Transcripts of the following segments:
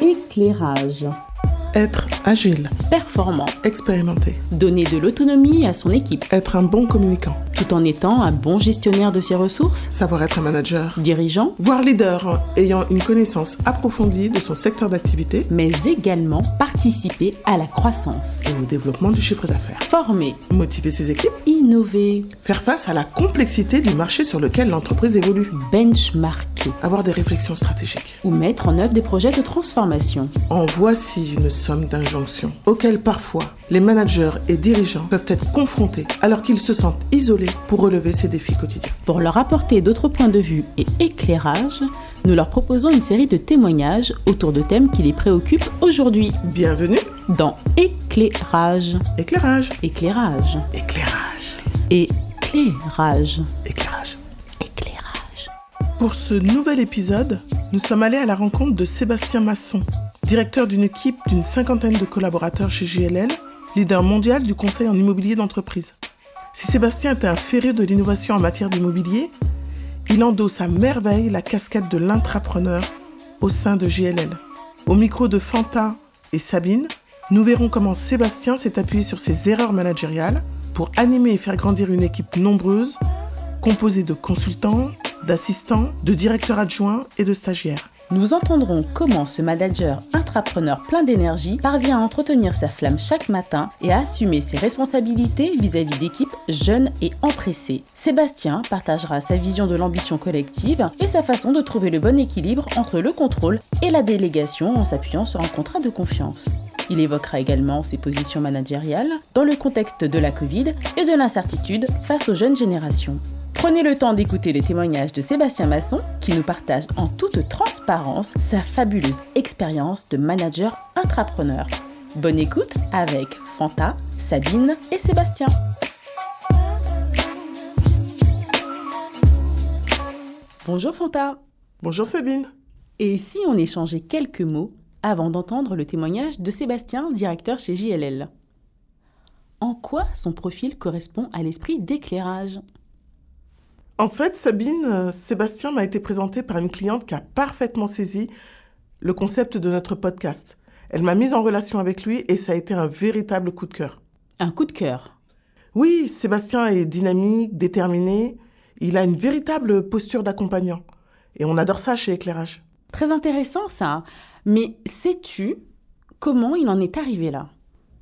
Éclairage. Être agile, Performant. expérimenté, Donner de l'autonomie à son équipe, être un bon communicant, tout en étant un bon gestionnaire de ses ressources. savoir être un manager, Dirigeant, voire leader ayant une connaissance approfondie de son secteur d'activité mais également participer à la croissance. et au développement du chiffre d'affaires. Former, Motiver ses équipes, innover, faire face à la complexité du marché sur lequel l'entreprise évolue, benchmarker avoir des réflexions stratégiques. ou mettre en œuvre des projets de transformation. En voici une somme d'injonctions auxquelles parfois les managers et dirigeants peuvent être confrontés alors qu'ils se sentent isolés pour relever ces défis quotidiens. Pour leur apporter d'autres points de vue et éclairage, nous leur proposons une série de témoignages autour de thèmes qui les préoccupent aujourd'hui Bienvenue, dans Éclairage. éclairage, Éclairage. éclairage, Éclairage. éclairage. Éclairage. Pour ce nouvel épisode, nous sommes allés à la rencontre de Sébastien Masson, directeur d'une équipe d'une cinquantaine de collaborateurs chez JLL, leader mondial du conseil en immobilier d'entreprise. Si Sébastien était un ferré de l'innovation en matière d'immobilier, il endosse à merveille la casquette de l'intrapreneur au sein de JLL. Au micro de Fanta et Sabine, nous verrons comment Sébastien s'est appuyé sur ses erreurs managériales pour animer et faire grandir une équipe nombreuse composée de consultants, d'assistants, de directeurs adjoints et de stagiaires. Nous entendrons comment ce manager intrapreneur plein d'énergie parvient à entretenir sa flamme chaque matin et à assumer ses responsabilités vis-à-vis d'équipes jeunes et empressées. Sébastien partagera sa vision de l'ambition collective et sa façon de trouver le bon équilibre entre le contrôle et la délégation en s'appuyant sur un contrat de confiance. Il évoquera également ses positions managériales dans le contexte de la Covid et de l'incertitude face aux jeunes générations. Prenez le temps d'écouter les témoignages de Sébastien Masson qui nous partage en toute transparence sa fabuleuse expérience de manager intrapreneur. Bonne écoute avec Fanta, Sabine et Sébastien. Bonjour Fanta. Bonjour Sabine. Et si on échangeait quelques mots avant d'entendre le témoignage de Sébastien, directeur chez JLL En quoi son profil correspond à l'esprit d'éclairage? En fait, Sabine, euh, Sébastien m'a été présenté par une cliente qui a parfaitement saisi le concept de notre podcast. Elle m'a mise en relation avec lui et ça a été un véritable coup de cœur. Un coup de cœur. Oui, Sébastien est dynamique, déterminé. Il a une véritable posture d'accompagnant. Et on adore ça chez Éclairage. Très intéressant ça. Mais sais-tu comment il en est arrivé là?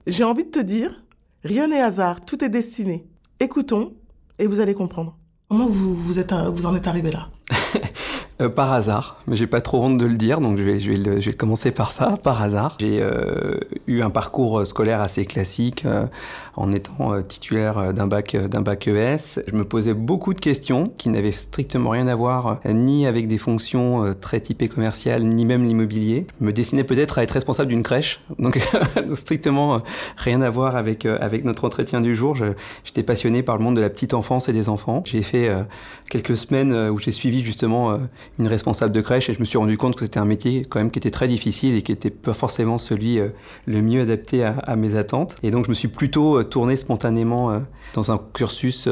J'ai envie de te dire, rien n'est hasard, tout est destiné. Écoutons et vous allez comprendre. Comment vous, vous, en êtes arrivé là? Euh, par hasard, mais j'ai pas trop honte de le dire, donc je vais, je vais, le- je vais commencer par ça, par hasard. J'ai euh, eu un parcours euh, scolaire assez classique euh, en étant euh, titulaire euh, d'un bac, d'un bac ES. Je me posais beaucoup de questions qui n'avaient strictement rien à voir ni avec des fonctions très typées commerciales, ni même l'immobilier. Je me destinais peut-être à être responsable d'une crèche, donc strictement rien à voir avec, avec notre entretien du jour. J'étais passionné par le monde de la petite enfance et des enfants. J'ai fait quelques semaines où j'ai suivi justement une responsable de crèche et je me suis rendu compte que c'était un métier quand même qui était très difficile et qui n'était pas forcément celui euh, le mieux adapté à, à mes attentes. Et donc je me suis plutôt euh, tourné spontanément euh, dans un cursus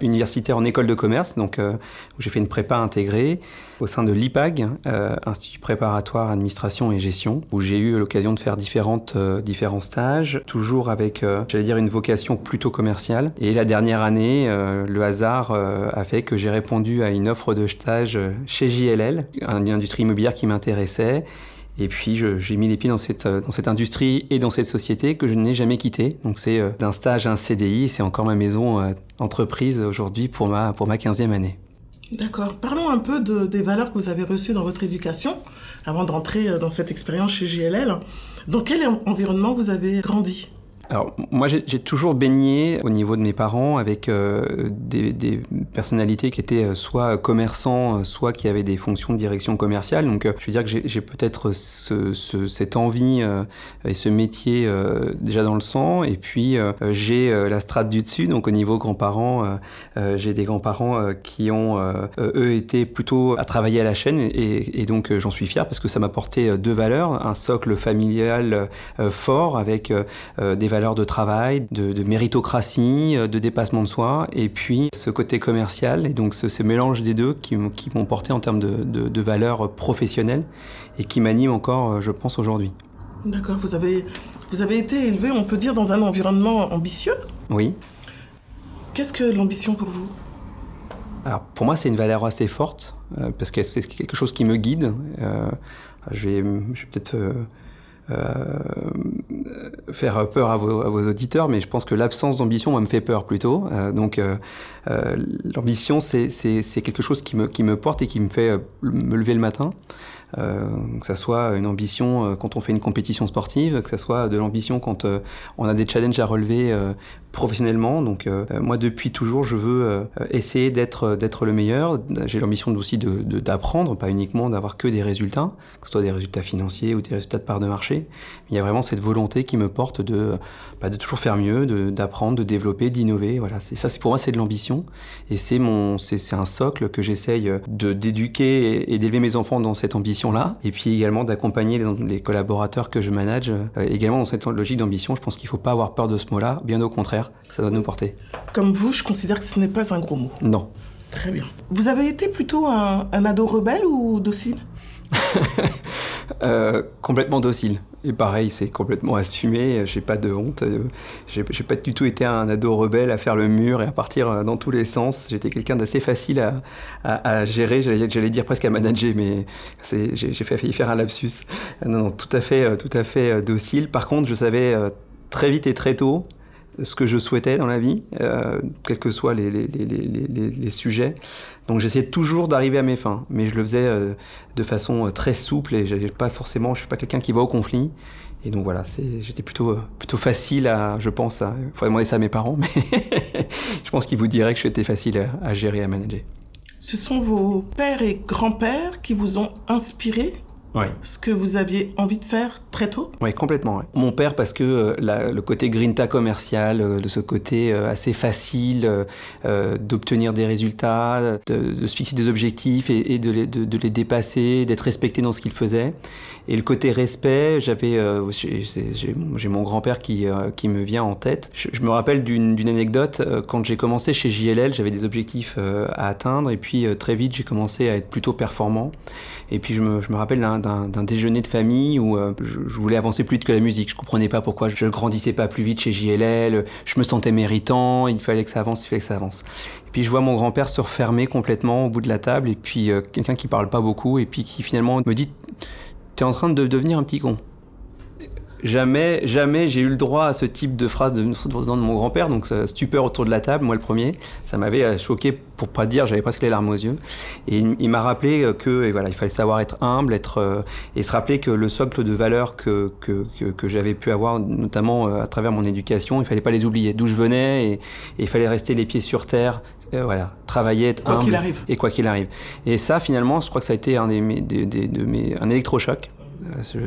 universitaire en école de commerce, donc où j'ai fait une prépa intégrée au sein de l'IPAG, euh, Institut préparatoire administration et gestion, où j'ai eu l'occasion de faire différentes, euh, différents stages, toujours avec, euh, j'allais dire, une vocation plutôt commerciale. Et la dernière année, euh, le hasard euh, a fait que j'ai répondu à une offre de stage euh, chez JLL, une industrie immobilière qui m'intéressait. Et puis j'ai mis les pieds dans cette, dans cette industrie et dans cette société que je n'ai jamais quittée. Donc c'est d'un stage à un CDI, c'est encore ma maison entreprise aujourd'hui pour ma, pour ma 15e année. D'accord. Parlons un peu de- des valeurs que vous avez reçues dans votre éducation avant de rentrer euh, dans cette expérience chez JLL. Dans quel en- environnement vous avez grandi? Alors, moi, j'ai toujours baigné au niveau de mes parents avec euh, des, personnalités qui étaient euh, soit commerçants, euh, soit qui avaient des fonctions de direction commerciale. Donc, je veux dire que j'ai peut-être ce, ce- cette envie et ce métier déjà dans le sang. Et puis, j'ai la strate du dessus. Donc, au niveau grands-parents, j'ai des grands-parents qui ont, eux, été plutôt à travailler à la chaîne. Et, donc, j'en suis fier parce que ça m'a apporté euh, deux valeurs. Un socle familial fort avec des valeurs valeurs de travail, de, méritocratie, de dépassement de soi, et puis ce côté commercial, et donc ce, mélange des deux qui, m'ont porté en termes de, de valeurs professionnelles et qui m'animent encore, je pense, aujourd'hui. D'accord, vous avez, vous avez été élevé, on peut dire, dans un environnement ambitieux? Oui. Qu'est-ce que l'ambition pour vous? Alors, pour moi, c'est une valeur assez forte, euh, parce que c'est quelque chose qui me guide. Euh, je vais, peut-être euh, faire peur à vos, auditeurs, mais je pense que l'absence d'ambition, me fait peur plutôt. donc, l'ambition, c'est quelque chose qui me, qui me porte et qui me fait me lever le matin. Euh, que ça soit une ambition euh, quand on fait une compétition sportive, que ça soit de l'ambition quand euh, on a des challenges à relever professionnellement. Donc moi depuis toujours je veux essayer d'être d'être le meilleur. J'ai l'ambition aussi de d'apprendre, pas uniquement d'avoir que des résultats, que ce soit des résultats financiers ou des résultats de part de marché. Il y a vraiment cette volonté qui me porte de bah, de toujours faire mieux, d'apprendre, de, développer, d'innover. Voilà, ça. C'est pour moi c'est de l'ambition et c'est mon c'est un socle que j'essaye de d'éduquer et d'élever mes enfants dans cette ambition là et puis également d'accompagner les, collaborateurs que je manage, euh, également dans cette logique d'ambition. Je pense qu'il ne faut pas avoir peur de ce mot-là, bien au contraire, ça doit nous porter. Comme vous, je considère que ce n'est pas un gros mot. Non. Très bien. Vous avez été plutôt un ado rebelle ou docile? Euh, complètement docile. Et pareil, c'est complètement assumé, j'ai pas de honte. Euh, j'ai pas du tout été un ado rebelle à faire le mur et à partir euh, dans tous les sens. J'étais quelqu'un d'assez facile à, gérer, j'allais dire presque à manager, mais j'ai failli faire un lapsus. Non, non, tout à fait, tout à fait docile. Par contre, je savais très vite et très tôt ce que je souhaitais dans la vie, euh, quels que soient les sujets. Donc j'essayais toujours d'arriver à mes fins, mais je le faisais euh, de façon euh, très souple et j'avais pas forcément, je suis pas quelqu'un qui va au conflit. Et donc voilà, j'étais plutôt, plutôt facile à, je pense, il faudrait demander ça à mes parents, mais je pense qu'ils vous diraient que j'étais facile à, à gérer, à manager. Ce sont vos pères et grands-pères qui vous ont inspiré? Ce que vous aviez envie de faire très tôt? Oui, complètement. Mon père, parce que euh, le côté grinta commercial, euh, de ce côté euh, assez facile d'obtenir des résultats, de, se fixer des objectifs et, de, les, de, les, dépasser, d'être respecté dans ce qu'il faisait. Et le côté respect, j'avais, j'ai mon grand-père qui, qui me vient en tête. Je, je me rappelle d'une anecdote. Quand j'ai commencé chez JLL, j'avais des objectifs à atteindre et puis très vite, j'ai commencé à être plutôt performant. Et puis je me, je me rappelle d'un déjeuner de famille où euh, je, voulais avancer plus vite que la musique. Je comprenais pas pourquoi je grandissais pas plus vite chez JLL. Je me sentais méritant. Il fallait que ça avance, il fallait que ça avance. Et puis je vois mon grand-père se refermer complètement au bout de la table et puis euh, quelqu'un qui parle pas beaucoup et puis qui finalement me dit T'es en train de devenir un petit con. Jamais, jamais j'ai eu le droit à ce type de phrase de, de mon grand-père, donc stupeur autour de la table, moi le premier. Ça m'avait euh, choqué, pour pas dire, j'avais presque les larmes aux yeux. Et il, m'a rappelé euh, que, voilà, il fallait savoir être humble, être euh, et se rappeler que le socle de valeurs que que, que, j'avais pu avoir, notamment à travers mon éducation, il fallait pas les oublier. D'où je venais, et, il fallait rester les pieds sur terre, voilà, travailler, être quoi qu'il arrive. Et quoi qu'il arrive. Et ça, finalement, je crois que ça a été un, des, de mes, un électrochoc euh,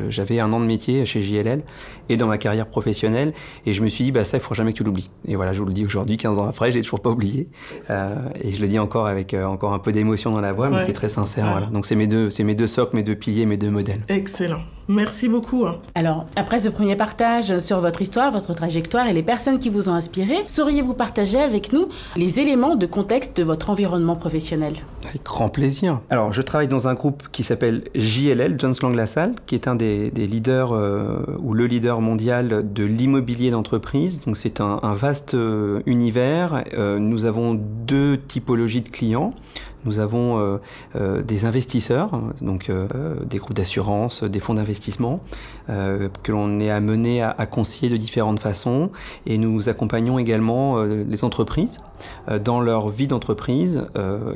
j'avais un an de métier chez JLL et dans ma carrière professionnelle. Et je me suis dit, bah, ça, il ne faut jamais que tu l'oublies. Et voilà, je vous le dis aujourd'hui, 15 ans après, je l'ai toujours pas oublié. Euh, et je le dis encore avec euh, encore un peu d'émotion dans la voix, mais c'est très sincère. Voilà. Donc, c'est mes, deux, mes deux socles, mes deux piliers, mes deux modèles. Excellent. Merci beaucoup. Hein. Alors, après ce premier partage sur votre histoire, votre trajectoire et les personnes qui vous ont inspiré, sauriez-vous partager avec nous les éléments de contexte de votre environnement professionnel? Avec grand plaisir. Alors, je travaille dans un groupe qui s'appelle JLL, Jones Lang LaSalle, qui est un des, leaders euh, ou le leader mondial de l'immobilier d'entreprise. Donc, c'est un, vaste euh, univers. Euh, nous avons deux typologies de clients. Nous avons euh, euh, des investisseurs, donc euh, des groupes d'assurance, des fonds d'investissement, que l'on est amené à, à, conseiller de différentes façons. Et nous accompagnons également les entreprises dans leur vie d'entreprise.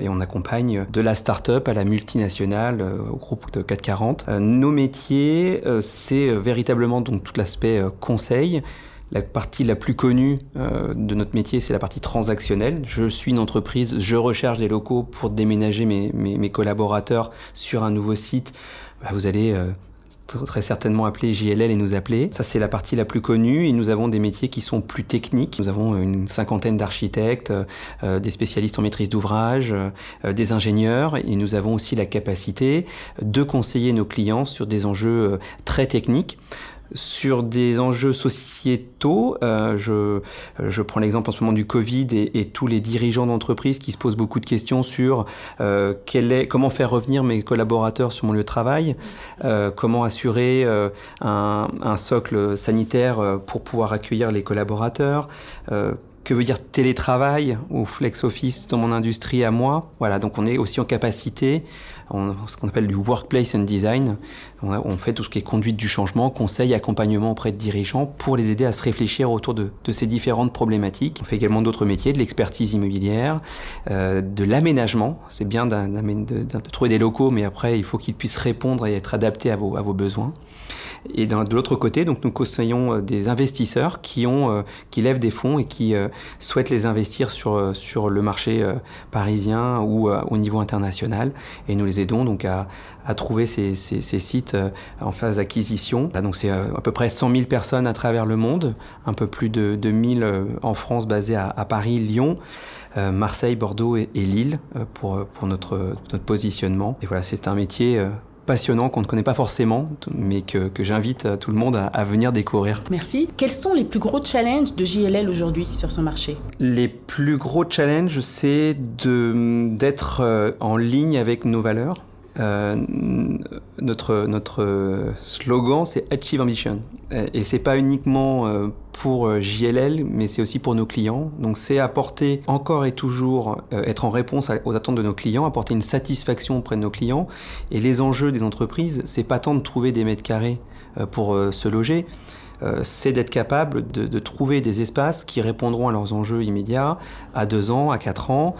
et on accompagne de la start-up à la multinationale, au groupe de 440. nos métiers, c'est véritablement donc tout l'aspect conseil. La partie la plus connue euh, de notre métier, c'est la partie transactionnelle. Je suis une entreprise, je recherche des locaux pour déménager mes, mes, collaborateurs sur un nouveau site. Bah, vous allez euh, très certainement appeler JLL et nous appeler. Ça, c'est la partie la plus connue. Et nous avons des métiers qui sont plus techniques. Nous avons une cinquantaine d'architectes, euh, des spécialistes en maîtrise d'ouvrage, des ingénieurs. Et nous avons aussi la capacité de conseiller nos clients sur des enjeux très techniques. Sur des enjeux sociétaux, euh, je, je, prends l'exemple en ce moment du Covid et, tous les dirigeants d'entreprise qui se posent beaucoup de questions sur euh, quel est, comment faire revenir mes collaborateurs sur mon lieu de travail, euh, comment assurer un, un, socle sanitaire pour pouvoir accueillir les collaborateurs, que veut dire télétravail ou flex office dans mon industrie à moi. Voilà, donc on est aussi en capacité, on, ce qu'on appelle du workplace and design. On, fait tout ce qui est conduite du changement, conseil, accompagnement auprès de dirigeants pour les aider à se réfléchir autour de, de ces différentes problématiques. On fait également d'autres métiers, de l'expertise immobilière, euh, de l'aménagement. C'est bien de, de, de, trouver des locaux, mais après il faut qu'ils puissent répondre et être adaptés à vos, à vos besoins. Et de l'autre côté, donc nous conseillons euh, des investisseurs euh, qui lèvent des fonds et qui euh, souhaitent les investir sur le marché parisien ou au niveau international. Et nous les aidons donc à, trouver ces, sites en phase d'acquisition. Donc c'est à peu près 100 000 personnes à travers le monde, un peu plus de, de 1000 en France basées à, Paris, Lyon. Marseille, Bordeaux et, Lille pour, notre, positionnement. Et voilà, c'est un métier passionnant qu'on ne connaît pas forcément, mais que, que j'invite tout le monde à, à, venir découvrir. Merci. Quels sont les plus gros challenges de JLL aujourd'hui sur ce marché? Les plus gros challenges, c'est d'être en ligne avec nos valeurs. Euh, notre, notre slogan, c'est Achieve Ambition. Et c'est pas uniquement euh, pour JLL, mais c'est aussi pour nos clients. Donc c'est apporter encore et toujours, euh, être en réponse aux attentes de nos clients, apporter une satisfaction auprès de nos clients. Et les enjeux des entreprises, c'est pas tant de trouver des mètres carrés pour se loger, euh, c'est d'être capable de, de, trouver des espaces qui répondront à leurs enjeux immédiats à deux ans, à quatre ans.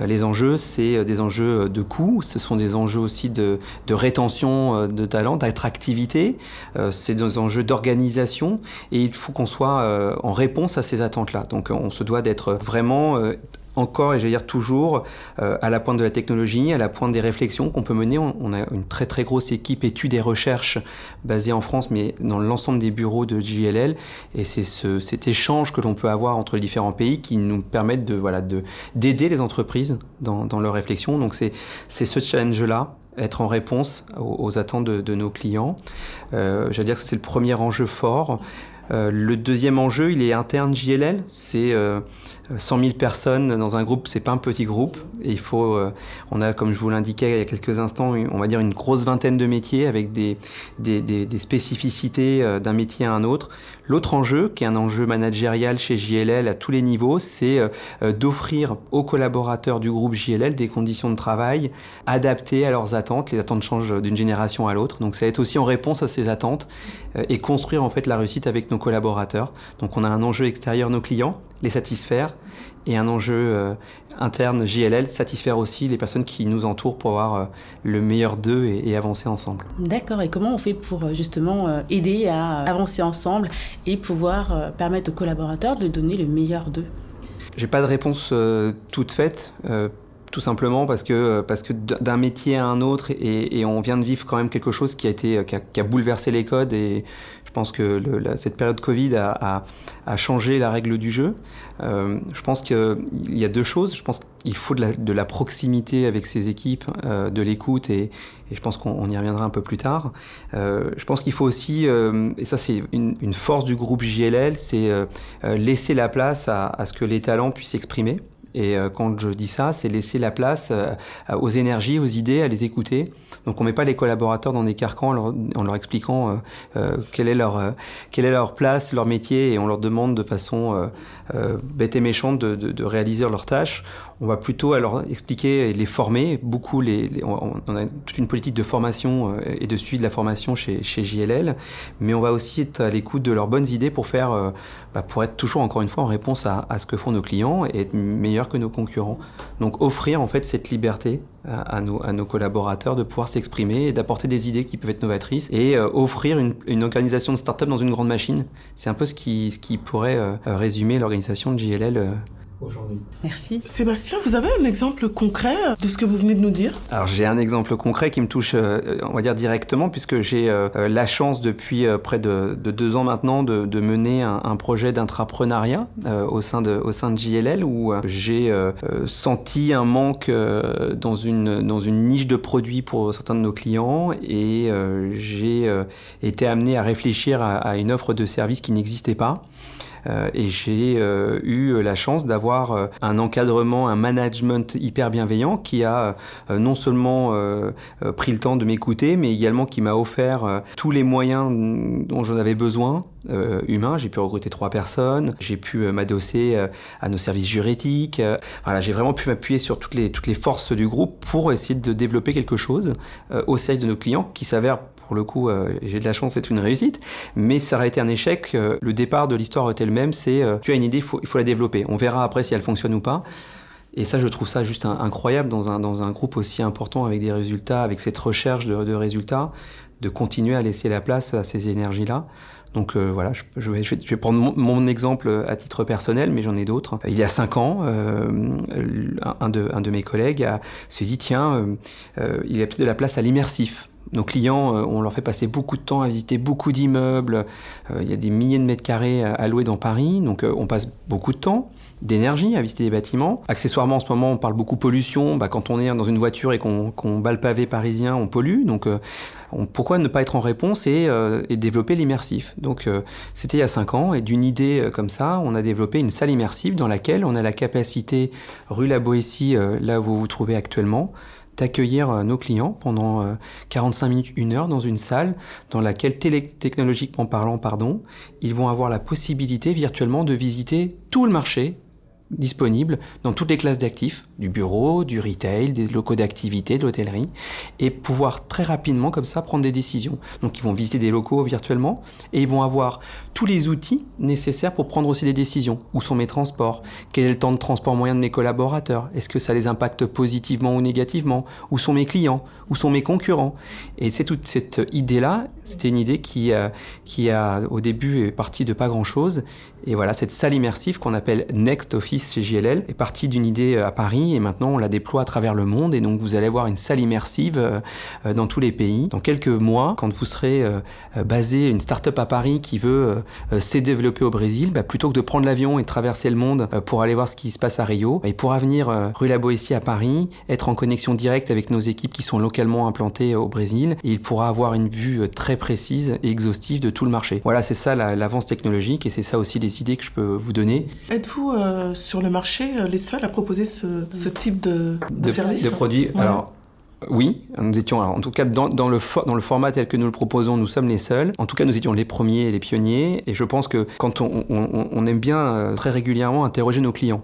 Euh, les enjeux, c'est des enjeux de coût, ce sont des enjeux aussi de, de rétention de talent, d'attractivité, euh, c'est des enjeux d'organisation et il faut qu'on soit en réponse à ces attentes-là. Donc on se doit d'être vraiment encore, et j'allais dire toujours, euh, à la pointe de la technologie, à la pointe des réflexions qu'on peut mener. On, on, a une très très grosse équipe études et recherches basée en France, mais dans l'ensemble des bureaux de JLL. Et c'est ce, cet échange que l'on peut avoir entre les différents pays qui nous permettent de voilà de d'aider les entreprises dans, dans leurs réflexions. Donc c'est c'est ce challenge-là être en réponse aux, aux attentes de, de, nos clients. Euh, J'allais dire que c'est le premier enjeu fort. Euh, le deuxième enjeu, il est interne JLL. C'est euh, 100 000 personnes dans un groupe, c'est pas un petit groupe. Et il faut, euh, on a, comme je vous l'indiquais il y a quelques instants, on va dire une grosse vingtaine de métiers avec des, des, spécificités euh, d'un métier à un autre. L'autre enjeu, qui est un enjeu managérial chez JLL à tous les niveaux, c'est euh, d'offrir aux collaborateurs du groupe JLL des conditions de travail adaptées à leurs attentes. Les attentes changent d'une génération à l'autre. Donc ça va être aussi en réponse à ces attentes et construire en fait la réussite avec nos collaborateurs. Donc on a un enjeu extérieur nos clients, les satisfaire, et un enjeu euh, interne JLL, satisfaire aussi les personnes qui nous entourent pour avoir euh, le meilleur d'eux et, et, avancer ensemble. D'accord, et comment on fait pour justement euh, aider à avancer ensemble et pouvoir permettre aux collaborateurs de donner le meilleur d'eux? J'ai pas de réponse toute faite. tout simplement parce que, parce que d'un métier à un autre, et, et, on vient de vivre quand même quelque chose qui a, été, qui a, qui a bouleversé les codes et pense que cette période Covid a, changé la règle du jeu. Euh, je pense qu'il y a deux choses. Je pense qu'il faut de la, proximité avec ses équipes, euh, de l'écoute, et, je pense qu'on y reviendra un peu plus tard. Euh, je pense qu'il faut aussi, et ça c'est une, force du groupe JLL, c'est laisser la place à ce que les talents puissent s'exprimer. Et euh, quand je dis ça, c'est laisser la place euh, aux énergies, aux idées, à les écouter. Donc on met pas les collaborateurs dans des carcans en leur, expliquant euh, quelle, est leur, quelle est leur place, leur métier, et on leur demande de façon bête et méchante de, de réaliser leurs tâches on va plutôt alors expliquer et les former. Beaucoup, les, les, on, a toute une politique de formation et de suivi de la formation chez, chez JLL, mais on va aussi être à l'écoute de leurs bonnes idées pour faire, bah, pour être toujours encore une fois en réponse à, à, ce que font nos clients et être meilleur que nos concurrents. Donc offrir en fait cette liberté à, à, nos, à nos, collaborateurs de pouvoir s'exprimer et d'apporter des idées qui peuvent être novatrices et euh, offrir une, une, organisation de start-up dans une grande machine. C'est un peu ce qui, ce qui pourrait euh, résumer l'organisation de JLL aujourd'hui. Merci. Sébastien, vous avez un exemple concret de ce que vous venez de nous dire? Alors j'ai un exemple concret qui me touche, euh, on va dire directement, puisque j'ai euh, la chance depuis euh, près de, deux ans maintenant de, mener un, projet d'intrapreneuriat au, sein de, au sein de JLL où j'ai senti un manque dans, une, dans une niche de produits pour certains de nos clients et j'ai été amené à réfléchir à, à une offre de service qui n'existait pas. Euh, et j'ai euh, eu la chance d'avoir euh, un encadrement, un management hyper bienveillant qui a non seulement pris le temps de m'écouter, mais également qui m'a offert tous les moyens dont j'en avais besoin humains. J'ai pu recruter trois personnes, j'ai pu m'adosser à nos services juridiques. voilà, j'ai vraiment pu m'appuyer sur toutes les, toutes les forces du groupe pour essayer de développer quelque chose au service de nos clients qui s'avère pour le coup, euh, j'ai de la chance, c'est une réussite. Mais ça aurait été un échec. Euh, le départ de l'histoire était le même, c'est euh, tu as une idée, il faut, la développer. On verra après si elle fonctionne ou pas. Et ça, je trouve ça juste incroyable dans un, dans un groupe aussi important avec des résultats, avec cette recherche de, résultats, de continuer à laisser la place à ces énergies-là. Donc voilà, je, vais, prendre mon, exemple à titre personnel, mais j'en ai d'autres. Il y a cinq ans, un, de, un, de, mes collègues s'est dit, tiens, il y a peut-être de la place à l'immersif. Nos clients, euh, on leur fait passer beaucoup de temps à visiter beaucoup d'immeubles. Euh, il y a des milliers de mètres carrés à louer dans Paris, donc euh, on passe beaucoup de temps d'énergie à visiter des bâtiments. Accessoirement, en ce moment, on parle beaucoup pollution. Bah, quand on est dans une voiture et qu'on bat le pavé parisien, on pollue. Donc, pourquoi ne pas être en réponse et, développer l'immersif? Donc, c'était il y a 5 ans. Et d'une idée comme ça, on a développé une salle immersive dans laquelle on a la capacité, rue La Boétie, là où vous vous trouvez actuellement, d'accueillir euh, nos clients pendant 45 euh, minutes, une heure dans une salle dans laquelle, technologiquement parlant, ils vont avoir la possibilité virtuellement de visiter tout le marché disponible dans toutes les classes d'actifs, du bureau, du retail, des locaux d'activité, de l'hôtellerie, et pouvoir très rapidement comme ça prendre des décisions. Donc ils vont visiter des locaux virtuellement et ils vont avoir tous les outils nécessaires pour prendre aussi des décisions. Où sont mes transports? Quel est le temps de transport moyen de mes collaborateurs? Est-ce que ça les impacte positivement ou négativement? Où sont mes clients? Où sont mes concurrents? Et c'est toute cette idée-là, c'était une idée qui, euh, qui a au début est partie de pas grand-chose. Et voilà, cette salle immersive qu'on appelle Next Office chez JLL est parti d'une idée euh, à Paris et maintenant on la déploie à travers le monde et donc vous allez avoir une salle immersive euh, euh, dans tous les pays. Dans quelques mois, quand vous serez basé une start-up à Paris qui veut s'est développer au Brésil, bah, plutôt que de prendre l'avion et de traverser le monde pour aller voir ce qui se passe à Rio, il pourra venir rue La Boétie à Paris, être en connexion directe avec nos équipes qui sont localement implantées au Brésil et il pourra avoir une vue très précise et exhaustive de tout le marché. Voilà, c'est ça l'avance technologique et c'est ça aussi les idées que je peux vous donner. Êtes-vous sur le marché euh, les seuls à proposer ce, type de, de, service De produits. Alors, oui, nous étions, en tout cas dans, le dans le format tel que nous le proposons, nous sommes les seuls. En tout cas, nous étions les premiers et les pionniers. Et je pense que quand on aime bien euh, très régulièrement interroger nos clients,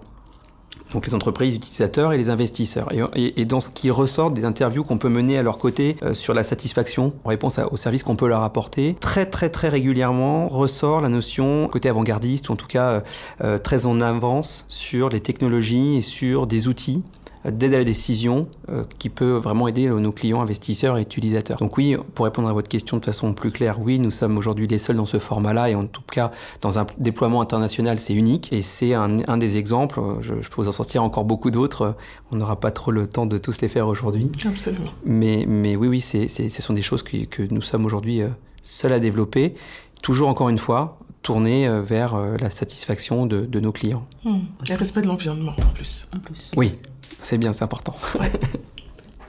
donc les entreprises utilisateurs et les investisseurs. Et, dans ce qui ressort des interviews qu'on peut mener à leur côté euh, sur la satisfaction en réponse aux services qu'on peut leur apporter, très très très régulièrement ressort la notion côté avant-gardiste ou en tout cas euh, euh, très en avance sur les technologies et sur des outils d'aide à la décision euh, qui peut vraiment aider nos clients, investisseurs et utilisateurs. Donc oui, pour répondre à votre question de façon plus claire, oui, nous sommes aujourd'hui les seuls dans ce format-là et en tout cas dans un déploiement international, c'est unique et c'est un, des exemples. Je, peux vous en sortir encore beaucoup d'autres. On n'aura pas trop le temps de tous les faire aujourd'hui. Absolument. Mais, mais oui, oui, c'est, ce sont des choses que, que nous sommes aujourd'hui euh, seuls à développer. Toujours encore une fois, tourner euh, vers la satisfaction de, de nos clients. Hmm. Et respect de l'environnement en plus. En plus. Oui, c'est bien, c'est important.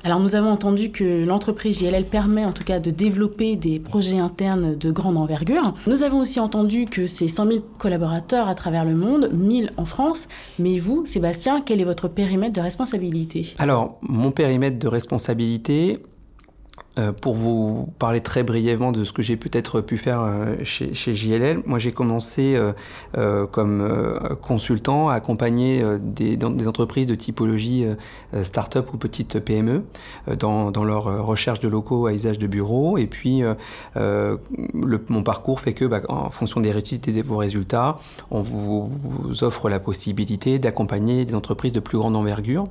Alors nous avons entendu que l'entreprise JLL permet en tout cas de développer des projets internes de grande envergure. Nous avons aussi entendu que c'est 100 000 collaborateurs à travers le monde, 1000 en France. Mais vous, Sébastien, quel est votre périmètre de responsabilité? Alors, mon périmètre de responsabilité, euh, pour vous parler très brièvement de ce que j'ai peut-être pu faire euh, chez, JLL, moi j'ai commencé euh, comme consultant à accompagner des, entreprises de typologie start-up ou petite PME dans, leur recherche de locaux à usage de bureaux. Et puis mon parcours fait que, bah, en fonction des réussites et de vos résultats, on vous offre la possibilité d'accompagner des entreprises de plus grande envergure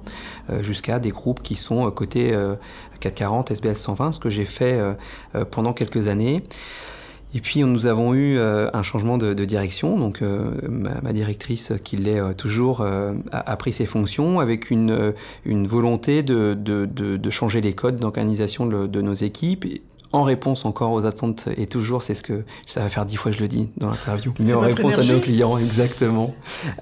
jusqu'à des groupes qui sont côté 440, SBS 120 ce que j'ai fait euh, euh, pendant quelques années. Et puis nous avons eu un changement de, direction. Donc ma, directrice, qui l'est toujours, a, pris ses fonctions avec une, une volonté de, de, de changer les codes d'organisation de, nos équipes en réponse encore aux attentes, et toujours, c'est ce que ça va faire dix fois, je le dis dans l'interview, mais en réponse à nos clients, exactement.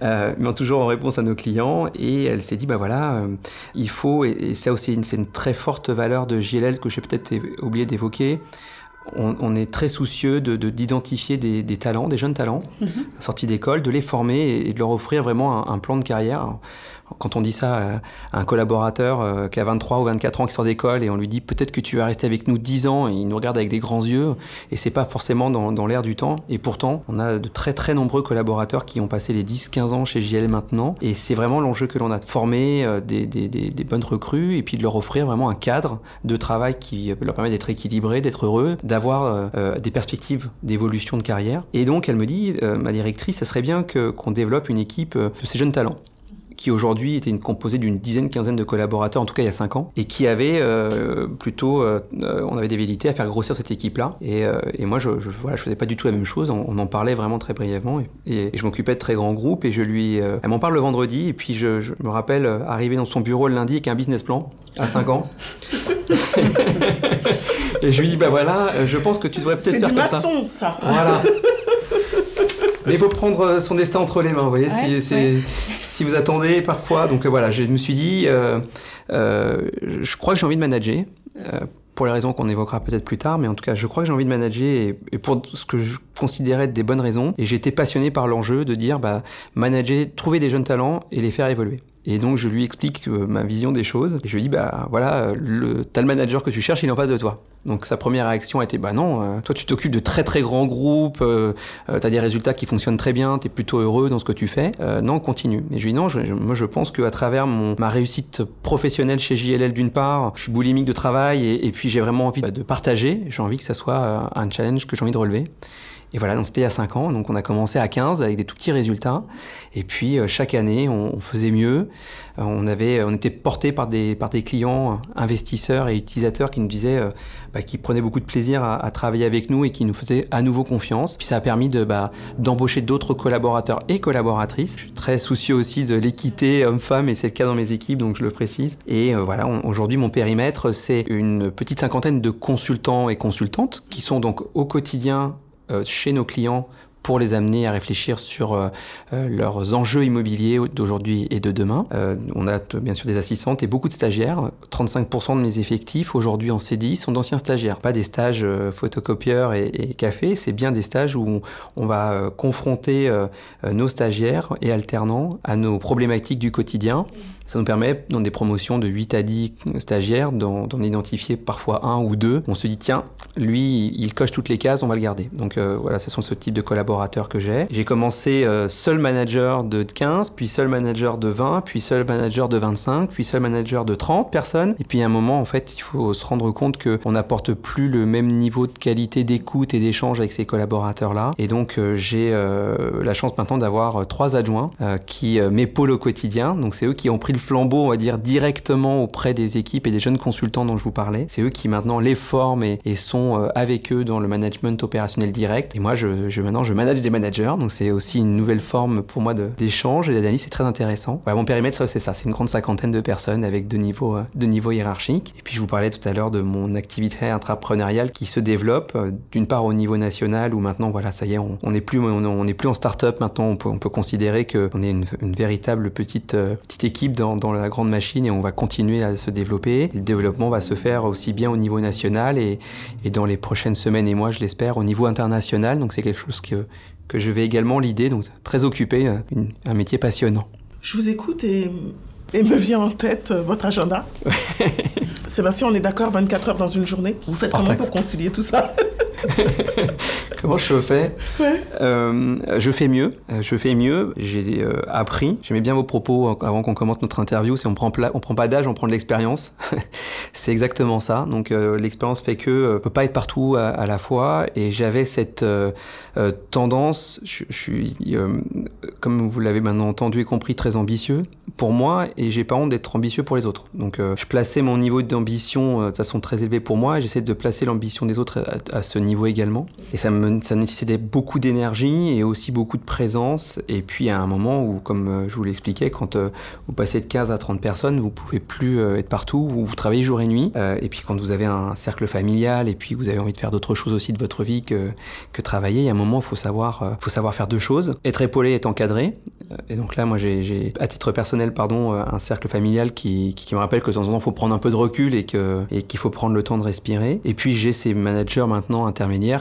Euh, mais toujours en réponse à nos clients, et elle s'est dit, bah voilà, euh, il faut, et, ça aussi, c'est une très forte valeur de JLL que j'ai peut-être oublié d'évoquer. On, est très soucieux d'identifier de, des, talents, des jeunes talents, mm-hmm. sortis d'école, de les former et, de leur offrir vraiment un, un plan de carrière. Quand on dit ça à un collaborateur euh, qui a 23 ou 24 ans qui sort d'école et on lui dit peut-être que tu vas rester avec nous 10 ans et il nous regarde avec des grands yeux et c'est pas forcément dans, l'air du temps. Et pourtant on a de très très nombreux collaborateurs qui ont passé les 10-15 ans chez JL maintenant. Et c'est vraiment l'enjeu que l'on a de former euh, des, bonnes recrues et puis de leur offrir vraiment un cadre de travail qui leur permet d'être équilibré, d'être heureux, d'avoir euh, des perspectives d'évolution de carrière. Et donc elle me dit ma directrice ça serait bien qu'on développe une équipe de ces jeunes talents qui aujourd'hui était une composée d'une dizaine, quinzaine de collaborateurs, en tout cas il y a cinq ans, et qui avait euh, plutôt, euh, on avait des velléités à faire grossir cette équipe-là. Et, euh, et, moi, je, je, voilà, je faisais pas du tout la même chose. On, en parlait vraiment très brièvement, et, je m'occupais de très grands groupes. Et je lui, elle m'en parle le vendredi, et puis je, je, me rappelle arriver dans son bureau le lundi avec un business plan à 5 ans. et je lui dis, bah voilà, je pense que tu devrais peut-être faire comme ça. C'est du maçon, ça. Voilà. Mais il faut prendre son destin entre les mains, vous voyez. c'est, si vous attendez parfois. Donc euh, voilà, je me suis dit, euh, euh, je crois que j'ai envie de manager. pour les raisons qu'on évoquera peut-être plus tard, mais en tout cas, je crois que j'ai envie de manager et, pour ce que je considérais être des bonnes raisons. Et j'étais passionné par l'enjeu de dire, bah, manager, trouver des jeunes talents et les faire évoluer. Et donc je lui explique euh, ma vision des choses. Et je lui dis, bah voilà, le, t'as le manager que tu cherches, il est en face de toi. Donc sa première réaction a été, bah non, euh, toi tu t'occupes de très très grands groupes, euh, euh tu as des résultats qui fonctionnent très bien, tu es plutôt heureux dans ce que tu fais. non, continue. Et je lui dis, non, je, moi je pense qu'à travers mon, ma réussite professionnelle chez JLL d'une part, je suis boulimique de travail et, et puis j'ai vraiment envie de partager, j'ai envie que ça soit un challenge que j'ai envie de relever. Et voilà, donc c'était il y a 5 ans, donc on a commencé à 15 avec des tout petits résultats. Et puis euh, chaque année, on, faisait mieux. Euh, on, avait, on était porté par des, par des clients, investisseurs et utilisateurs qui nous disaient euh, bah, qu'ils prenaient beaucoup de plaisir à, travailler avec nous et qui nous faisaient à nouveau confiance. Puis ça a permis de, bah, d'embaucher d'autres collaborateurs et collaboratrices. Je suis très soucieux aussi de l'équité homme-femme et c'est le cas dans mes équipes, donc je le précise. Et voilà, aujourd'hui, mon périmètre, c'est une petite cinquantaine de consultants et consultantes qui sont donc au quotidien chez nos clients pour les amener à réfléchir sur euh, euh, leurs enjeux immobiliers d'aujourd'hui et de demain. on a bien sûr des assistantes et beaucoup de stagiaires. 35% de mes effectifs aujourd'hui en CDI sont d'anciens stagiaires. Pas des stages photocopieurs et café, c'est bien des stages où on, va confronter nos stagiaires et alternants à nos problématiques du quotidien ça nous permet, dans des promotions de 8 à 10 stagiaires, d'en identifier parfois un ou deux. On se dit, tiens, lui, il coche toutes les cases, on va le garder. Donc euh, voilà, ce sont ce type de collaborateurs que j'ai. J'ai commencé euh, seul manager de 15, puis seul manager de 20, puis seul manager de 25, puis seul manager de 30 personnes. Et puis à un moment, en fait, il faut se rendre compte qu'on n'apporte plus le même niveau de qualité d'écoute et d'échange avec ces collaborateurs-là. Et donc euh, j'ai la chance maintenant d'avoir trois adjoints qui m'épaulent au quotidien. Donc c'est eux qui ont pris le flambeau, on va dire, directement auprès des équipes et des jeunes consultants dont je vous parlais. C'est eux qui maintenant les forment et, sont euh, avec eux dans le management opérationnel direct. Et moi, je, je maintenant, je manage des managers, donc c'est aussi une nouvelle forme pour moi d'échange et d'analyse. C'est très intéressant. mon périmètre, c'est ça, c'est une grande cinquantaine de personnes avec deux niveaux, euh, deux niveaux hiérarchiques. Et puis, je vous parlais tout à l'heure de mon activité intrapreneuriale qui se développe, euh, d'une part au niveau national où maintenant, voilà, ça y est, on n'est plus, on, plus en start-up. Maintenant, on peut, on peut considérer qu'on est une, une, véritable petite, petite équipe dans dans la grande machine et on va continuer à se développer. Le développement va se faire aussi bien au niveau national et, et dans les prochaines semaines et mois, je l'espère, au niveau international. Donc c'est quelque chose que, que je vais également l'idée, donc très occupé, euh, un métier passionnant. Je vous écoute et, et me vient en tête euh, votre agenda. Sébastien, on est d'accord, 24 heures dans une journée. Vous faites comment pour concilier tout ça? Comment je fais euh, Je fais mieux. Euh, je fais mieux. J'ai euh, appris. J'aimais bien vos propos avant qu'on commence notre interview. C'est on prend on prend pas d'âge, on prend de l'expérience. c'est exactement ça. Donc l'expérience fait que on peut pas être partout à, la fois. Et j'avais cette tendance. Je, suis, comme vous l'avez maintenant entendu et compris, très ambitieux pour moi. Et j'ai pas honte d'être ambitieux pour les autres. Donc je plaçais mon niveau d'ambition de façon très élevée pour moi. Et j'essaie de placer l'ambition des autres à, à ce niveau également. Et ça, me, ça nécessitait beaucoup d'énergie et aussi beaucoup de présence. Et puis à un moment où, comme euh, je vous l'expliquais, quand euh, vous passez de 15 à 30 personnes, vous pouvez plus être partout, vous, travaillez jour et nuit. et puis quand vous avez un cercle familial et puis vous avez envie de faire d'autres choses aussi de votre vie que, que travailler, il y a un moment il faut savoir, faut savoir faire deux choses. Être épaulé, être encadré. Et donc là, moi, j'ai, à titre personnel, pardon, un cercle familial qui, qui, me rappelle que de temps en temps, il faut prendre un peu de recul et, que, et qu'il faut prendre le temps de respirer. Et puis, j'ai ces managers maintenant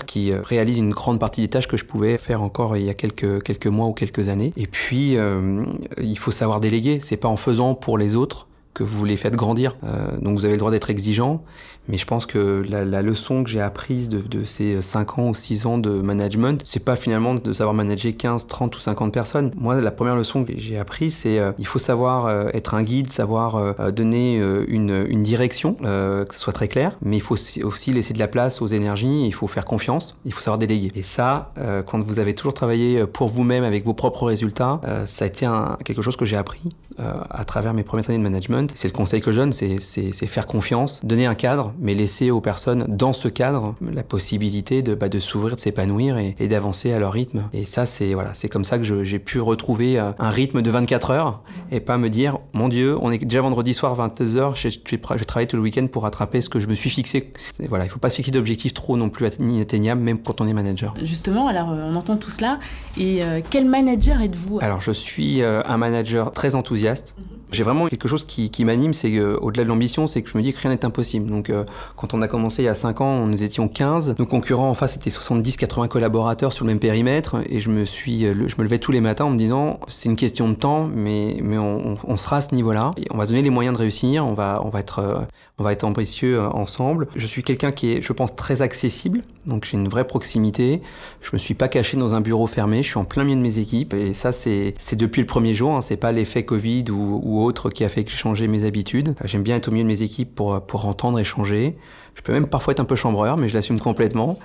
qui euh, réalisent une grande partie des tâches que je pouvais faire encore il y a quelques, quelques mois ou quelques années. Et puis, euh, il faut savoir déléguer. C'est pas en faisant pour les autres que vous les faites grandir. Euh, donc vous avez le droit d'être exigeant, mais je pense que la, la leçon que j'ai apprise de, de, ces 5 ans ou 6 ans de management, c'est pas finalement de savoir manager 15, 30 ou 50 personnes. Moi, la première leçon que j'ai apprise, c'est euh, il faut savoir euh, être un guide, savoir euh, donner une, une, direction, que ce soit très clair, mais il faut aussi laisser de la place aux énergies, il faut faire confiance, il faut savoir déléguer. Et ça, quand vous avez toujours travaillé pour vous-même avec vos propres résultats, ça a été un, quelque chose que j'ai appris à travers mes premières années de management. C'est le conseil que je donne, c'est faire confiance, donner un cadre, mais laisser aux personnes dans ce cadre la possibilité de, bah, de s'ouvrir, de s'épanouir et, et d'avancer à leur rythme. Et ça, c'est voilà, c'est comme ça que j'ai pu retrouver euh, un rythme de 24 heures et pas me dire, mon Dieu, on est déjà vendredi soir 22 h je, je, je travaille tout le week-end pour rattraper ce que je me suis fixé. Voilà, il faut pas se fixer d'objectifs trop non plus inatteignables, même quand on est manager. Justement, alors euh, on entend tout cela. Et euh, quel manager êtes-vous? Alors, je suis euh, un manager très enthousiaste. Mm -hmm. J'ai vraiment quelque chose qui, qui m'anime, c'est qu'au-delà de l'ambition, c'est que je me dis que rien n'est impossible. Donc, euh, quand on a commencé il y a 5 ans, nous étions 15. Nos concurrents en face étaient 70-80 collaborateurs sur le même périmètre. Et je me, suis, je me levais tous les matins en me disant, c'est une question de temps, mais, mais on, on, sera à ce niveau-là. On va se donner les moyens de réussir, on va, on va, être, euh, on va être ambitieux euh, ensemble. Je suis quelqu'un qui est, je pense, très accessible. Donc, j'ai une vraie proximité. Je me suis pas caché dans un bureau fermé. Je suis en plein milieu de mes équipes. Et ça, c'est depuis le premier jour. Hein. C'est pas l'effet Covid ou, ou autre qui a fait changé mes habitudes. J'aime bien être au milieu de mes équipes pour, pour entendre, échanger. Je peux même parfois être un peu chambreur, mais je l'assume complètement.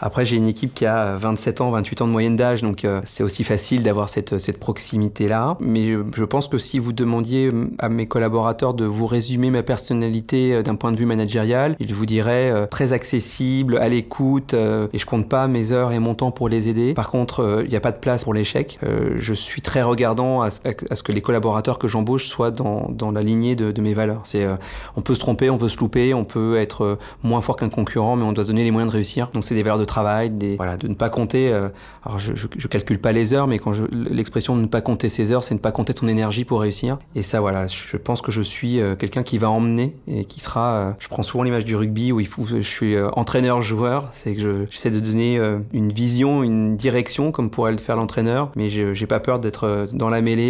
Après, j'ai une équipe qui a 27 ans, 28 ans de moyenne d'âge, donc euh, c'est aussi facile d'avoir cette, cette proximité-là. Mais je, je, pense que si vous demandiez à mes collaborateurs de vous résumer ma personnalité euh, d'un point de vue managérial, ils vous diraient euh, très accessible, à l'écoute, euh, et je compte pas mes heures et mon temps pour les aider. Par contre, il n'y a pas de place pour l'échec. je suis très regardant à, à, ce que les collaborateurs que j'embauche soient dans, dans, la lignée de, de mes valeurs. C'est, on peut se tromper, on peut se louper, on peut être moins fort qu'un concurrent, mais on doit se donner les moyens de réussir. Donc c'est des valeurs de travail, de ne pas compter. Euh, alors je, je, calcule pas les heures, mais quand l'expression de ne pas compter ses heures, c'est ne pas compter son énergie pour réussir. Et ça, voilà, je pense que je suis euh, quelqu'un qui va emmener et qui sera. Euh, je prends souvent l'image du rugby où il faut, je suis euh, entraîneur-joueur, c'est que j'essaie de donner une vision, une direction comme pourrait le faire l'entraîneur, mais j'ai pas peur d'être dans la mêlée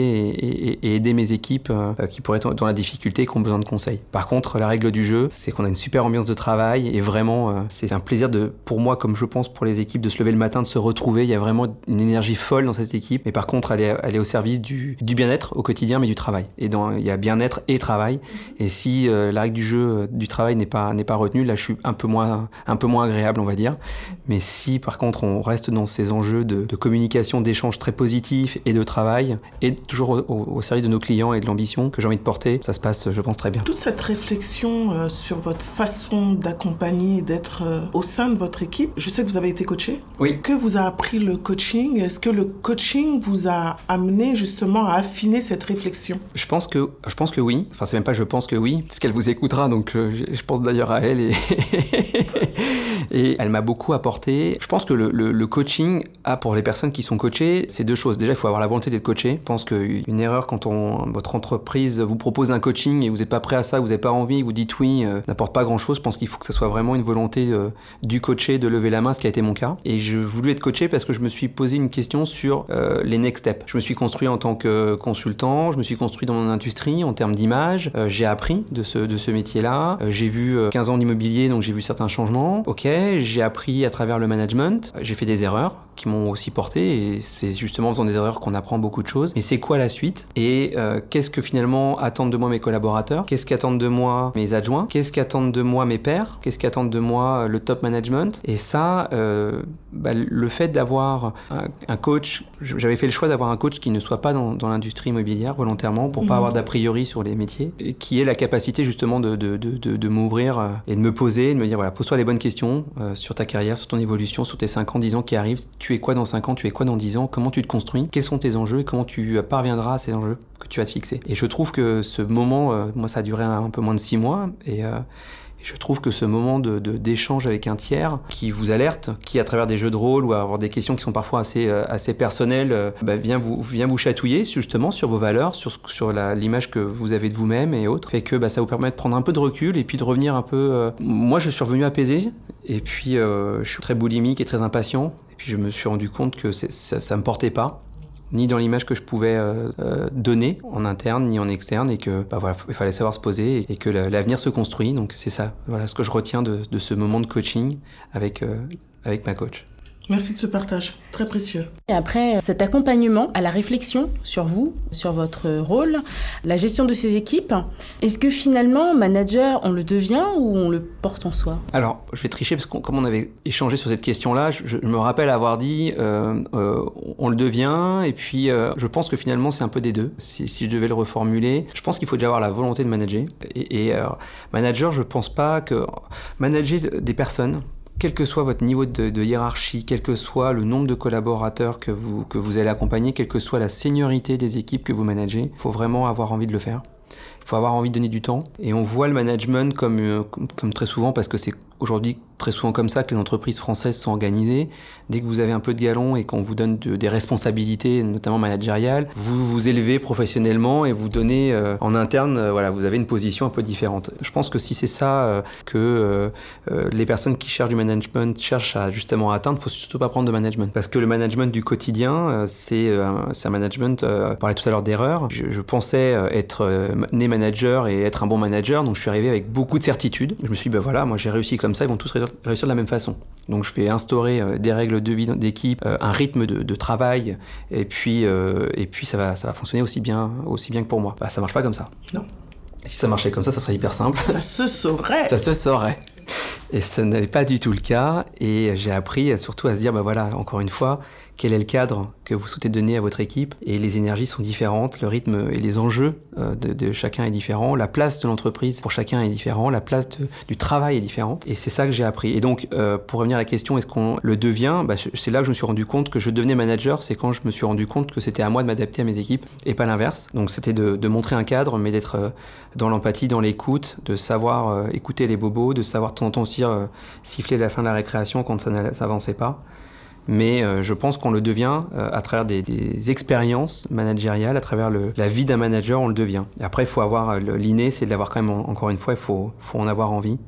et, aider mes équipes qui pourraient être dans la difficulté qui ont besoin de conseils. Par contre, la règle du jeu, c'est qu'on a une super ambiance de travail et vraiment, c'est un plaisir de, pour moi, comme je pense pour les équipes, de se lever le matin, de se retrouver. Il y a vraiment une énergie folle dans cette équipe. Mais par contre, elle est, au service du, du bien-être au quotidien, mais du travail. Et dans, il y a bien-être et travail. Et si euh, la règle du jeu euh, du travail n'est pas, n'est pas retenue, là, je suis un peu moins, un peu moins agréable, on va dire. Mais si, par contre, on reste dans ces enjeux de, de communication, d'échange très positifs et de travail, et toujours au, service de nos clients et de l'ambition que j'ai envie de porter, ça se passe, je pense, très bien. Toute cette réflexion euh, sur votre façon d'accompagner et d'être au sein de votre équipe, je sais que vous avez été coaché? Oui. Que vous a appris le coaching? Est-ce que le coaching vous a amené justement à affiner cette réflexion? Je pense que, je pense que oui. Enfin, c'est même pas je pense que oui, parce qu'elle vous écoutera, donc euh, je pense d'ailleurs à elle et, et elle m'a beaucoup apporté. Je pense que le, le, le, coaching a pour les personnes qui sont coachées, c'est deux choses. Déjà, il faut avoir la volonté d'être coaché. Je pense qu'une erreur quand on, votre entreprise vous propose un coaching et vous n'êtes pas prêt à ça, vous n'avez pas envie, vous dites oui, euh, n'apporte pas grand chose. Je pense qu'il faut que ça soit vraiment une volonté euh, du coaché de lever la main, ce qui a été mon cas. Et je voulais être coaché parce que je me suis posé une question sur euh, les next steps. Je me suis construit en tant que consultant, je me suis construit dans mon industrie en termes d'image, j'ai appris de ce, de ce métier-là, j'ai vu 15 ans d'immobilier, donc j'ai vu certains changements. Ok, j'ai appris à travers le management, j'ai fait des erreurs, qui m'ont aussi porté. Et c'est justement en faisant des erreurs qu'on apprend beaucoup de choses. Mais c'est quoi la suite? Et euh, qu'est-ce que finalement attendent de moi mes collaborateurs? Qu'est-ce qu'attendent de moi mes adjoints? Qu'est-ce qu'attendent de moi mes pairs? Qu'est-ce qu'attendent de moi le top management? Et ça, euh, bah, le fait d'avoir un, coach, j'avais fait le choix d'avoir un coach qui ne soit pas dans, l'industrie immobilière volontairement pour pas mhm. avoir d'a priori sur les métiers, et qui ait la capacité justement de, de, de, de m'ouvrir euh, et de me poser, de me dire voilà, pose-toi les bonnes questions sur ta carrière, sur ton évolution, sur tes 5 ans, 10 ans qui arrivent. Tu es quoi dans 5 ans Tu es quoi dans 10 ans Comment tu te construis Quels sont tes enjeux et comment tu parviendras à ces enjeux que tu vas te fixer Et je trouve que ce moment, euh, moi ça a duré un, peu moins de 6 mois et, euh, je trouve que ce moment d'échange avec un tiers qui vous alerte, qui à travers des jeux de rôle ou à avoir des questions qui sont parfois assez, euh, assez personnelles, bah, vient, vous, vient vous chatouiller justement sur vos valeurs, sur, sur l'image que vous avez de vous-même et autres, fait que bah, ça vous permet de prendre un peu de recul et puis de revenir un peu... Moi je suis revenu apaisé et puis je suis très boulimique et très impatient. Et puis je me suis rendu compte que ça, ça me portait pas ni dans l'image que je pouvais euh, euh, donner en interne ni en externe et que bah voilà, il fallait savoir se poser et, que l'avenir se construit. Donc c'est ça, voilà ce que je retiens de, de ce moment de coaching avec, euh, avec ma coach. Merci de ce partage, très précieux. Et après cet accompagnement à la réflexion sur vous, sur votre rôle, la gestion de ces équipes, est-ce que finalement, manager, on le devient ou on le porte en soi? Alors, je vais tricher parce que comme on avait échangé sur cette question-là, je, me rappelle avoir dit euh, euh, on le devient et puis euh, je pense que finalement c'est un peu des deux. Si, je devais le reformuler, je pense qu'il faut déjà avoir la volonté de manager. Et, et manager, je pense pas que manager des personnes quel que soit votre niveau de, hiérarchie, quel que soit le nombre de collaborateurs que vous, que vous allez accompagner, quelle que soit la seniorité des équipes que vous managez, il faut vraiment avoir envie de le faire. Il faut avoir envie de donner du temps. Et on voit le management comme, euh, comme très souvent, parce que c'est aujourd'hui très souvent comme ça que les entreprises françaises sont organisées. Dès que vous avez un peu de galon et qu'on vous donne des responsabilités, notamment managériales, vous vous élevez professionnellement et vous donnez euh, en interne, euh, voilà, vous avez une position un peu différente. Je pense que si c'est ça euh, que les personnes qui cherchent du management cherchent à justement atteindre, il faut surtout pas prendre de management. Parce que le management du quotidien, c'est un management, on parlait tout à l'heure d'erreur. Je, pensais être né manager et être un bon manager, donc je suis arrivé avec beaucoup de certitude. Je me suis dit, ben voilà, moi j'ai réussi comme ça, ils vont tous réussir de la même façon. Donc je vais instaurer euh, des règles de vie d'équipe, euh, un rythme de, travail, et puis, euh, et puis ça, va, ça va fonctionner aussi bien, aussi bien que pour moi. Bah, ça marche pas comme ça. Non. Si ça marchait comme ça, ça serait hyper simple. Ça se saurait. ça se saurait. Et ce n'est pas du tout le cas. Et j'ai appris surtout à se dire, bah voilà, encore une fois, quel est le cadre que vous souhaitez donner à votre équipe Et les énergies sont différentes, le rythme et les enjeux euh, de, chacun est différent, la place de l'entreprise pour chacun est différent, la place du travail est différente. Et c'est ça que j'ai appris. Et donc, euh, pour revenir à la question, est-ce qu'on le devient? Bah, C'est là que je me suis rendu compte que je devenais manager, c'est quand je me suis rendu compte que c'était à moi de m'adapter à mes équipes et pas l'inverse. Donc c'était de, montrer un cadre, mais d'être euh, dans l'empathie, dans l'écoute, de savoir écouter les bobos, de savoir de temps en temps siffler la fin de la récréation quand ça n'avançait pas mais euh, je pense qu'on le devient euh, à travers des, expériences managériales, à travers la vie d'un manager, on le devient. après, il faut avoir euh, l'inné, c'est de l'avoir quand même, encore une fois, il faut, faut en avoir envie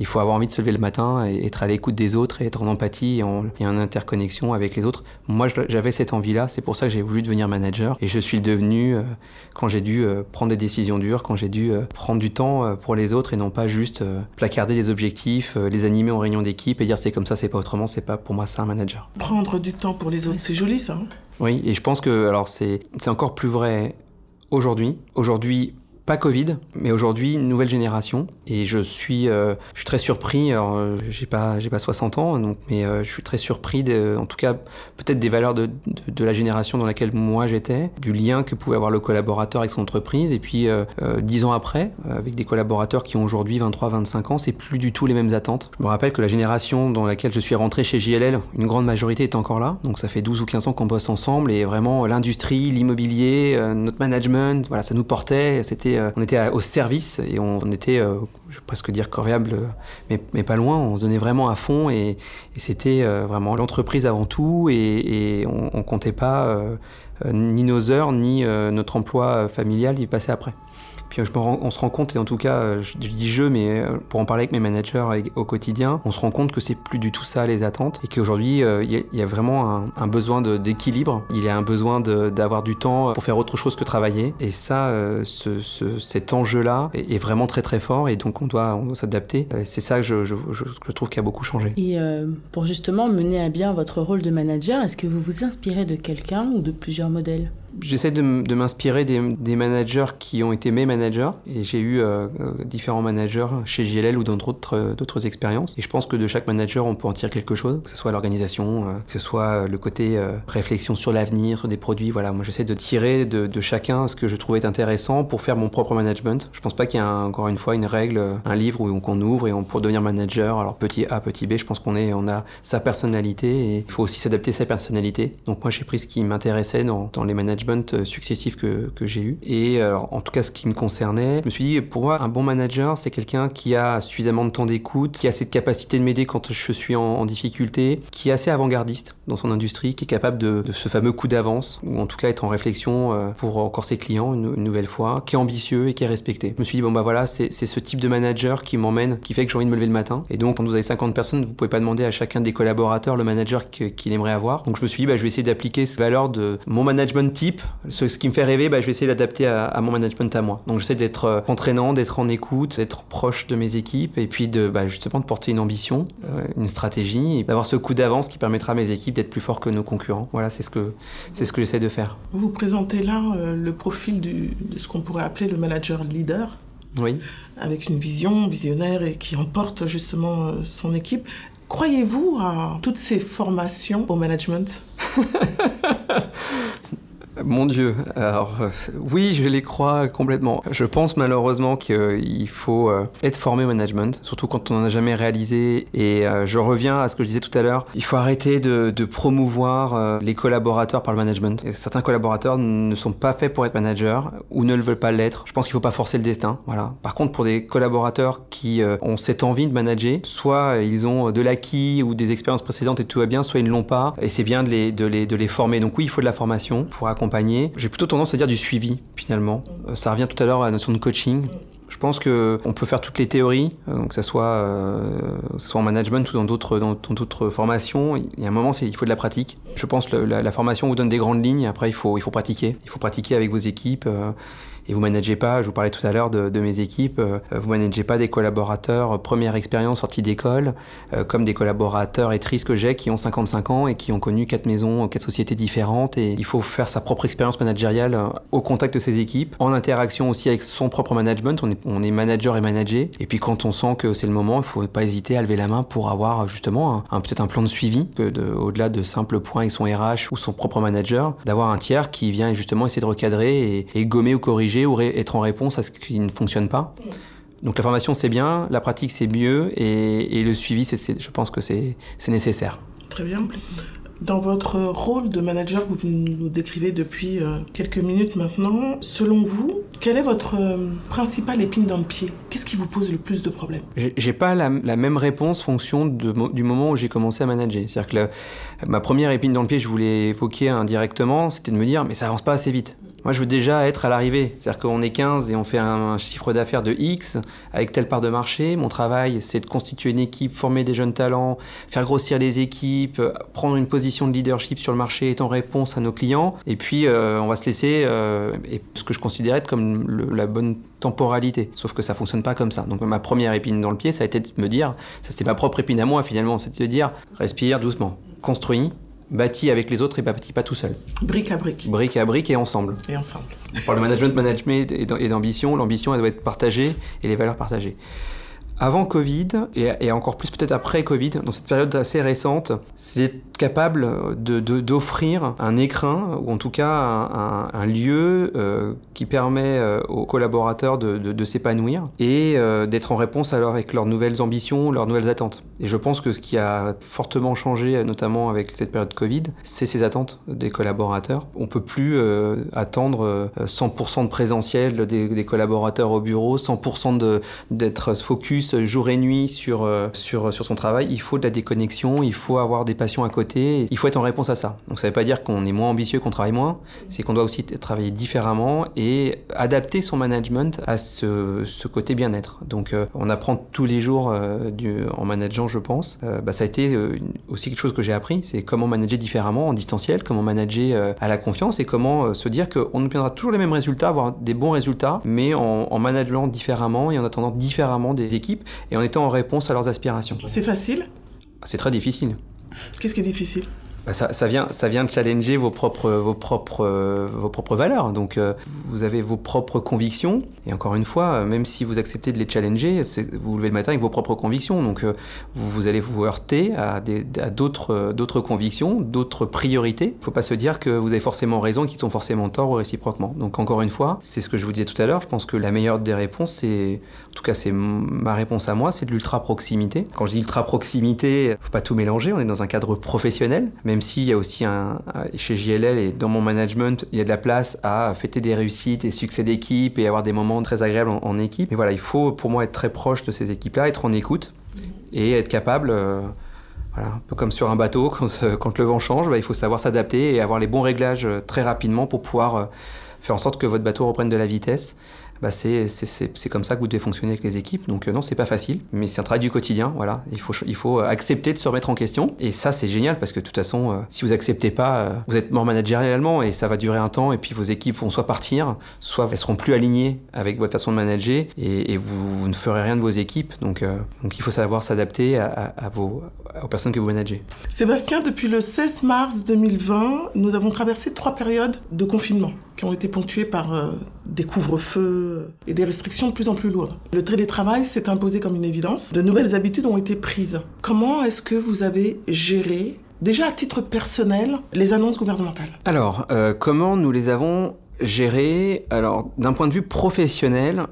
il faut avoir envie de se lever le matin et être à l'écoute des autres et être en empathie et en, interconnexion avec les autres. Moi, j'avais cette envie-là. C'est pour ça que j'ai voulu devenir manager. Et je suis devenu euh, quand j'ai dû euh, prendre des décisions dures, quand j'ai dû euh, prendre du temps pour les autres et non pas juste placarder des objectifs, les animer en réunion d'équipe et dire c'est comme ça, c'est pas autrement. C'est pas pour moi ça un manager. Prendre du temps pour les autres, c'est joli ça. Hein? Oui, et je pense que alors c'est encore plus vrai aujourd'hui. Aujourd'hui, pas Covid, mais aujourd'hui une nouvelle génération. Et je suis, euh, je suis très surpris. Euh, j'ai pas, pas 60 ans, donc, mais euh, je suis très surpris, de, en tout cas, peut-être des valeurs de, de, la génération dans laquelle moi j'étais, du lien que pouvait avoir le collaborateur avec son entreprise. Et puis, dix ans après, avec des collaborateurs qui ont aujourd'hui 23, 25 ans, c'est plus du tout les mêmes attentes. Je me rappelle que la génération dans laquelle je suis rentré chez JLL, une grande majorité est encore là. Donc, ça fait 12 ou 15 ans qu'on bosse ensemble et vraiment l'industrie, l'immobilier, notre management, voilà, ça nous portait. C'était euh, on était au service et on, était, euh, je presque dire corvéable, mais, pas loin. On se donnait vraiment à fond et, c'était euh, vraiment l'entreprise avant tout et, on, on, comptait pas ni nos heures, ni notre emploi familial y passer après. Puis on se rend compte, et en tout cas, euh, je, dis je, mais euh, pour en parler avec mes managers au quotidien, on se rend compte que c'est plus du tout ça les attentes et qu'aujourd'hui, euh, il y, a vraiment un, besoin d'équilibre. Il y a un besoin d'avoir du temps pour faire autre chose que travailler. Et ça, cet enjeu-là est, vraiment très très fort et donc on doit, s'adapter. C'est ça que je, je, trouve qui a beaucoup changé. Et pour justement mener à bien votre rôle de manager, est-ce que vous vous inspirez de quelqu'un ou de plusieurs modèles? J'essaie de, m'inspirer des, managers qui ont été mes managers et j'ai eu euh, euh, différents managers chez JLL ou dans d'autres euh, expériences et je pense que de chaque manager on peut en tirer quelque chose, que ce soit l'organisation, que ce soit le côté réflexion sur l'avenir, sur des produits. Voilà, moi j'essaie de tirer de, chacun ce que je trouvais intéressant pour faire mon propre management. Je pense pas qu'il y ait encore une fois une règle, un livre où qu'on ouvre et on pour devenir manager. Alors petit A, petit B, je pense qu'on est, on a sa personnalité et il faut aussi s'adapter à sa personnalité. Donc moi j'ai pris ce qui m'intéressait dans les managers euh, successifs que, que j'ai eu. Et alors, en tout cas, ce qui me concernait, je me suis dit, pour moi, un bon manager, c'est quelqu'un qui a suffisamment de temps d'écoute, qui a cette capacité de m'aider quand je suis en, difficulté, qui est assez avant-gardiste dans son industrie, qui est capable de, ce fameux coup d'avance, ou en tout cas être en réflexion euh, pour encore ses clients une, nouvelle fois, qui est ambitieux et qui est respecté. Je me suis dit, bon bah voilà, c'est ce type de manager qui m'emmène, qui fait que j'ai envie de me lever le matin. Et donc, quand vous avez 50 personnes, vous pouvez pas demander à chacun des collaborateurs le manager qu'il aimerait avoir. Donc je me suis dit, bah, je vais essayer d'appliquer ces valeurs de mon management type ce, qui me fait rêver, bah, je vais essayer d'adapter à, mon management à moi. Donc j'essaie d'être euh, entraînant, d'être en écoute, d'être proche de mes équipes et puis de bah, justement de porter une ambition, euh, une stratégie d'avoir ce coup d'avance qui permettra à mes équipes d'être plus forts que nos concurrents. Voilà, c'est ce que c'est ce que j'essaie de faire. Vous présentez là euh, le profil de ce qu'on pourrait appeler le manager leader. Oui. Avec une vision visionnaire et qui emporte justement son équipe. Croyez-vous à toutes ces formations au management? Mon Dieu, alors euh, oui, je les crois complètement. Je pense malheureusement qu'il faut euh, être formé au management, surtout quand on n'en a jamais réalisé. Et euh, je reviens à ce que je disais tout à l'heure, il faut arrêter de, promouvoir les collaborateurs par le management. certains collaborateurs ne sont pas faits pour être managers ou ne le veulent pas l'être. Je pense qu'il ne faut pas forcer le destin. Voilà. Par contre, pour des collaborateurs qui ont cette envie de manager, soit ils ont de l'acquis ou des expériences précédentes et tout va bien, soit ils ne l'ont pas. Et c'est bien de les, de, les, de les former. Donc oui, il faut de la formation pour accompagner j'ai plutôt tendance à dire du suivi, finalement. Euh, ça revient tout à l'heure à la notion de coaching. Je pense qu'on peut faire toutes les théories, euh, que ce soit, euh, soit en management ou dans d'autres, dans, d'autres formations. Il y a un moment, il faut de la pratique. Je pense que la, formation vous donne des grandes lignes, après il faut, il faut pratiquer. Il faut pratiquer avec vos équipes et vous managez pas, je vous parlais tout à l'heure de, mes équipes, euh, vous managez pas des collaborateurs euh, première expérience sortie d'école, euh, comme des collaborateurs et tristes que j'ai qui ont 55 ans et qui ont connu quatre maisons, quatre sociétés différentes. Et il faut faire sa propre expérience managériale au contact de ses équipes, en interaction aussi avec son propre management, on est, on est manager et managé et puis quand on sent que c'est le moment, il faut pas hésiter à lever la main pour avoir justement un, peut-être un plan de suivi, au-delà de simples points avec son RH ou son propre manager, d'avoir un tiers qui vient justement essayer de recadrer et, et gommer ou corriger ou être en réponse à ce qui ne fonctionne pas. Donc la formation c'est bien, la pratique c'est mieux et, le suivi, je pense que c'est nécessaire. Très bien. Dans votre rôle de manager que vous nous décrivez depuis euh, quelques minutes maintenant, selon vous, quelle est votre euh, principale épine dans le pied? Qu'est-ce qui vous pose le plus de problèmes? J'ai pas la, même réponse fonction du moment où j'ai commencé à manager. C'est-à-dire que ma première épine dans le pied, je voulais évoquer indirectement, c'était de me dire mais ça avance pas assez vite. Moi, je veux déjà être à l'arrivée. C'est-à-dire qu'on est 15 et on fait un, chiffre d'affaires de X avec telle part de marché. Mon travail, c'est de constituer une équipe, former des jeunes talents, faire grossir les équipes, prendre une position de leadership sur le marché, en réponse à nos clients. Et puis, euh, on va se laisser euh, et ce que je considère être comme la bonne temporalité. Sauf que ça fonctionne pas comme ça. Donc, ma première épine dans le pied, ça a été de me dire, ça c'était ma propre épine à moi finalement, c'était de dire, respire doucement, construis, bâti avec les autres et bâti pas tout seul. Brique à brique. Brique à brique et ensemble. Et ensemble. Pour le management, management et d'ambition, l'ambition, elle doit être partagée et les valeurs partagées avant Covid, et, encore plus peut-être après Covid, dans cette période assez récente, c'est capable d'offrir de, un écrin, ou en tout cas un, lieu euh, qui permet euh, aux collaborateurs de, s'épanouir et euh, d'être en réponse alors avec leurs nouvelles ambitions, leurs nouvelles attentes. Et je pense que ce qui a fortement changé, notamment avec cette période Covid, c'est ces attentes des collaborateurs. On peut plus attendre 100% de présentiel des, des, collaborateurs au bureau, 100% d'être focus focus jour et nuit sur, sur, sur son travail, il faut de la déconnexion, il faut avoir des passions à côté, il faut être en réponse à ça. Donc ça ne veut pas dire qu'on est moins ambitieux, qu'on travaille moins, c'est qu'on doit aussi travailler différemment et adapter son management à ce, ce côté bien-être. Donc on apprend tous les jours en manageant, je pense. Bah, ça a été aussi quelque chose que j'ai appris, c'est comment manager différemment en distanciel, comment manager à la confiance et comment se dire qu'on obtiendra toujours les mêmes résultats, avoir des bons résultats, mais en, en différemment et en attendant différemment des équipes et en étant en réponse à leurs aspirations. C'est facile? C'est très difficile. Qu'est-ce qui est difficile? Bah, ça, vient, ça vient de challenger vos propres, vos propres, vos propres valeurs. Donc, euh, vous avez vos propres convictions. Et encore une fois, même si vous acceptez de les challenger, vous levez le matin avec vos propres convictions. Donc, euh, vous, allez vous heurter à, d'autres, d'autres convictions, d'autres priorités. Il ne faut pas se dire que vous avez forcément raison et qu'ils sont forcément tort ou réciproquement. Donc, encore une fois, c'est ce que je vous disais tout à l'heure. Je pense que la meilleure des réponses, c'est, en tout cas, c'est ma réponse à moi, c'est de l'ultra proximité. Quand je dis ultra proximité, il ne faut pas tout mélanger. On est dans un cadre professionnel même s'il y a aussi un, chez JLL et dans mon management, il y a de la place à fêter des réussites et succès d'équipe et avoir des moments très agréables en, équipe. Mais voilà, il faut pour moi être très proche de ces équipes-là, être en écoute et être capable, euh, voilà, un peu comme sur un bateau, quand, le vent change, bah, il faut savoir s'adapter et avoir les bons réglages euh, très rapidement pour pouvoir euh, faire en sorte que votre bateau reprenne de la vitesse bah c'est comme ça que vous devez fonctionner avec les équipes. Donc euh, non, c'est pas facile, mais c'est un travail du quotidien. Voilà, il faut, il faut accepter de se remettre en question. Et ça, c'est génial parce que de toute façon, euh, si vous acceptez pas, euh, vous êtes mort managérialement et ça va durer un temps. Et puis vos équipes vont soit partir, soit elles seront plus alignées avec votre façon de manager et, vous, ne ferez rien de vos équipes. Donc, donc il faut savoir s'adapter à, à, vos, aux personnes que vous managez. Sébastien, depuis le 16 mars 2020, nous avons traversé trois périodes de confinement qui ont été ponctuées par des couvre-feux et des restrictions de plus en plus lourdes. Le télétravail s'est imposé comme une évidence. De nouvelles habitudes ont été prises. Comment est-ce que vous avez géré, déjà à titre personnel, les annonces gouvernementales? Alors, euh, comment nous les avons gérées? Alors, d'un point de vue professionnel,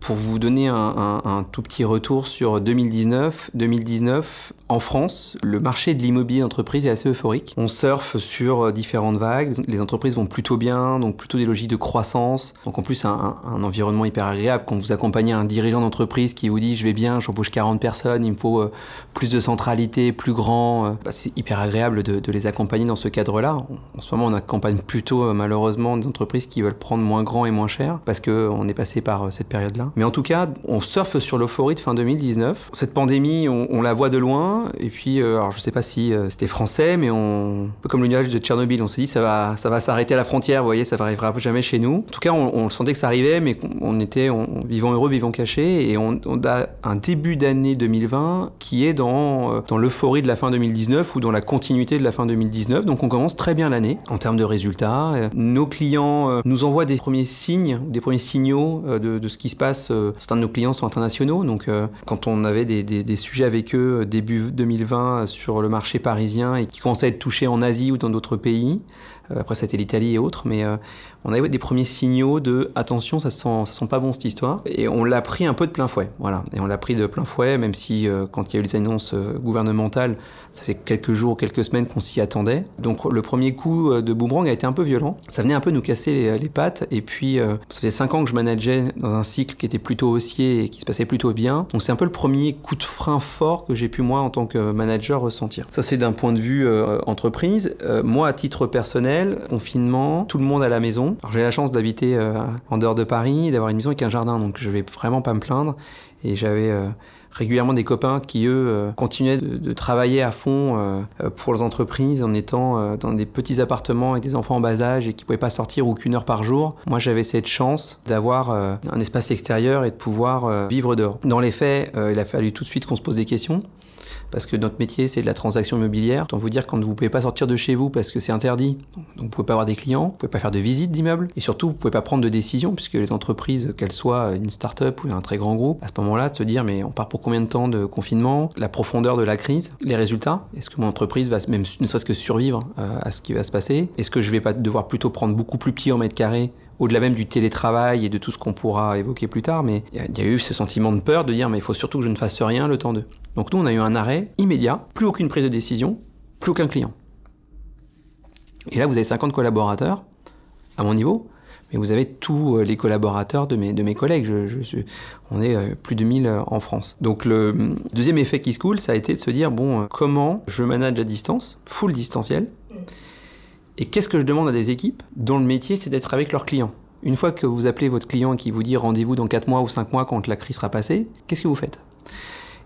pour vous donner un, tout petit retour sur 2019, 2019, en France, le marché de l'immobilier d'entreprise est assez euphorique. On surfe sur euh, différentes vagues, les entreprises vont plutôt bien, donc plutôt des logiques de croissance. Donc en plus, un, environnement hyper agréable. Quand vous accompagnez un dirigeant d'entreprise qui vous dit je vais bien, j'embauche 40 personnes, il me faut euh, plus de centralité, plus grand, euh, bah, c'est hyper agréable de, de, les accompagner dans ce cadre-là. En ce moment, on accompagne plutôt malheureusement des entreprises qui veulent prendre moins grand et moins cher parce qu'on est passé par cette période-là. Mais en tout cas, on surfe sur l'euphorie de fin 2019. Cette pandémie, on, la voit de loin et puis, euh, alors je sais pas si euh, c'était français, mais on, un peu comme le nuage de Tchernobyl, on s'est dit ça va, ça va s'arrêter à la frontière, vous voyez, ça n'arrivera jamais chez nous. En tout cas, on, on sentait que ça arrivait, mais on était on, vivant heureux, vivant caché, et on, a un début d'année 2020 qui est dans, euh, dans l'euphorie de la fin 2019 ou dans la continuité de la fin 2019. Donc on commence très bien l'année en termes de résultats. Nos clients nous envoient des premiers signes, des premiers signaux de ce qui se passe. Certains de nos clients sont internationaux, donc quand on avait des, sujets avec eux début 2020 sur le marché parisien et qui commençait à être touché en Asie ou dans d'autres pays. Euh, après, c'était l'Italie et autres, mais euh, on avait des premiers signaux de attention, ça sent, ça sent pas bon cette histoire. Et on l'a pris un peu de plein fouet, voilà. Et on l'a pris de plein fouet, même si euh, quand il y a eu les annonces gouvernementales, ça fait quelques jours, quelques semaines qu'on s'y attendait. Donc le premier coup de boomerang a été un peu violent. Ça venait un peu nous casser les, pattes. Et puis, ça faisait cinq ans que je manageais dans un cycle qui était plutôt haussier et qui se passait plutôt bien. Donc c'est un peu le premier coup de frein fort que j'ai pu moi en tant que manager ressentir. Ça c'est d'un point de vue entreprise. moi à titre personnel confinement, tout le monde à la maison. J'ai la chance d'habiter euh, en dehors de Paris, d'avoir une maison avec un jardin, donc je vais vraiment pas me plaindre. Et j'avais euh, régulièrement des copains qui, eux, euh, continuaient de, travailler à fond pour les entreprises en étant dans des petits appartements avec des enfants en bas âge et qui ne pouvaient pas sortir ou qu'une heure par jour. Moi, j'avais cette chance d'avoir un espace extérieur et de pouvoir vivre dehors. Dans les faits, il a fallu tout de suite qu'on se pose des questions parce que notre métier c'est de la transaction immobilière. Autant vous dire quand vous pouvez pas sortir de chez vous parce que c'est interdit, donc vous pouvez pas avoir des clients, vous pouvez pas faire de visite d'immeubles, et surtout vous pouvez pas prendre de décision puisque les entreprises, qu'elles soient une start-up ou un très grand groupe, à ce moment-là, de se dire mais on part pour combien de temps de confinement, la profondeur de la crise, les résultats, est-ce que mon entreprise va même ne serait-ce que survivre euh, à ce qui va se passer, est-ce que je vais pas devoir plutôt prendre beaucoup plus petit en mètre carré au-delà même du télétravail et de tout ce qu'on pourra évoquer plus tard, mais il y, a eu ce sentiment de peur de dire mais il faut surtout que je ne fasse rien le temps de. Donc nous on a eu un arrêt immédiat, plus aucune prise de décision, plus aucun client. Et là vous avez 50 collaborateurs à mon niveau, mais vous avez tous les collaborateurs de mes, de mes collègues. Je, on est plus de 1000 en France. Donc le deuxième effet qui se coule, ça a été de se dire, bon, comment je manage à distance, full distanciel, et qu'est-ce que je demande à des équipes dont le métier c'est d'être avec leurs clients? Une fois que vous appelez votre client et qu'il vous dit rendez-vous dans 4 mois ou 5 mois quand la crise sera passée, qu'est-ce que vous faites?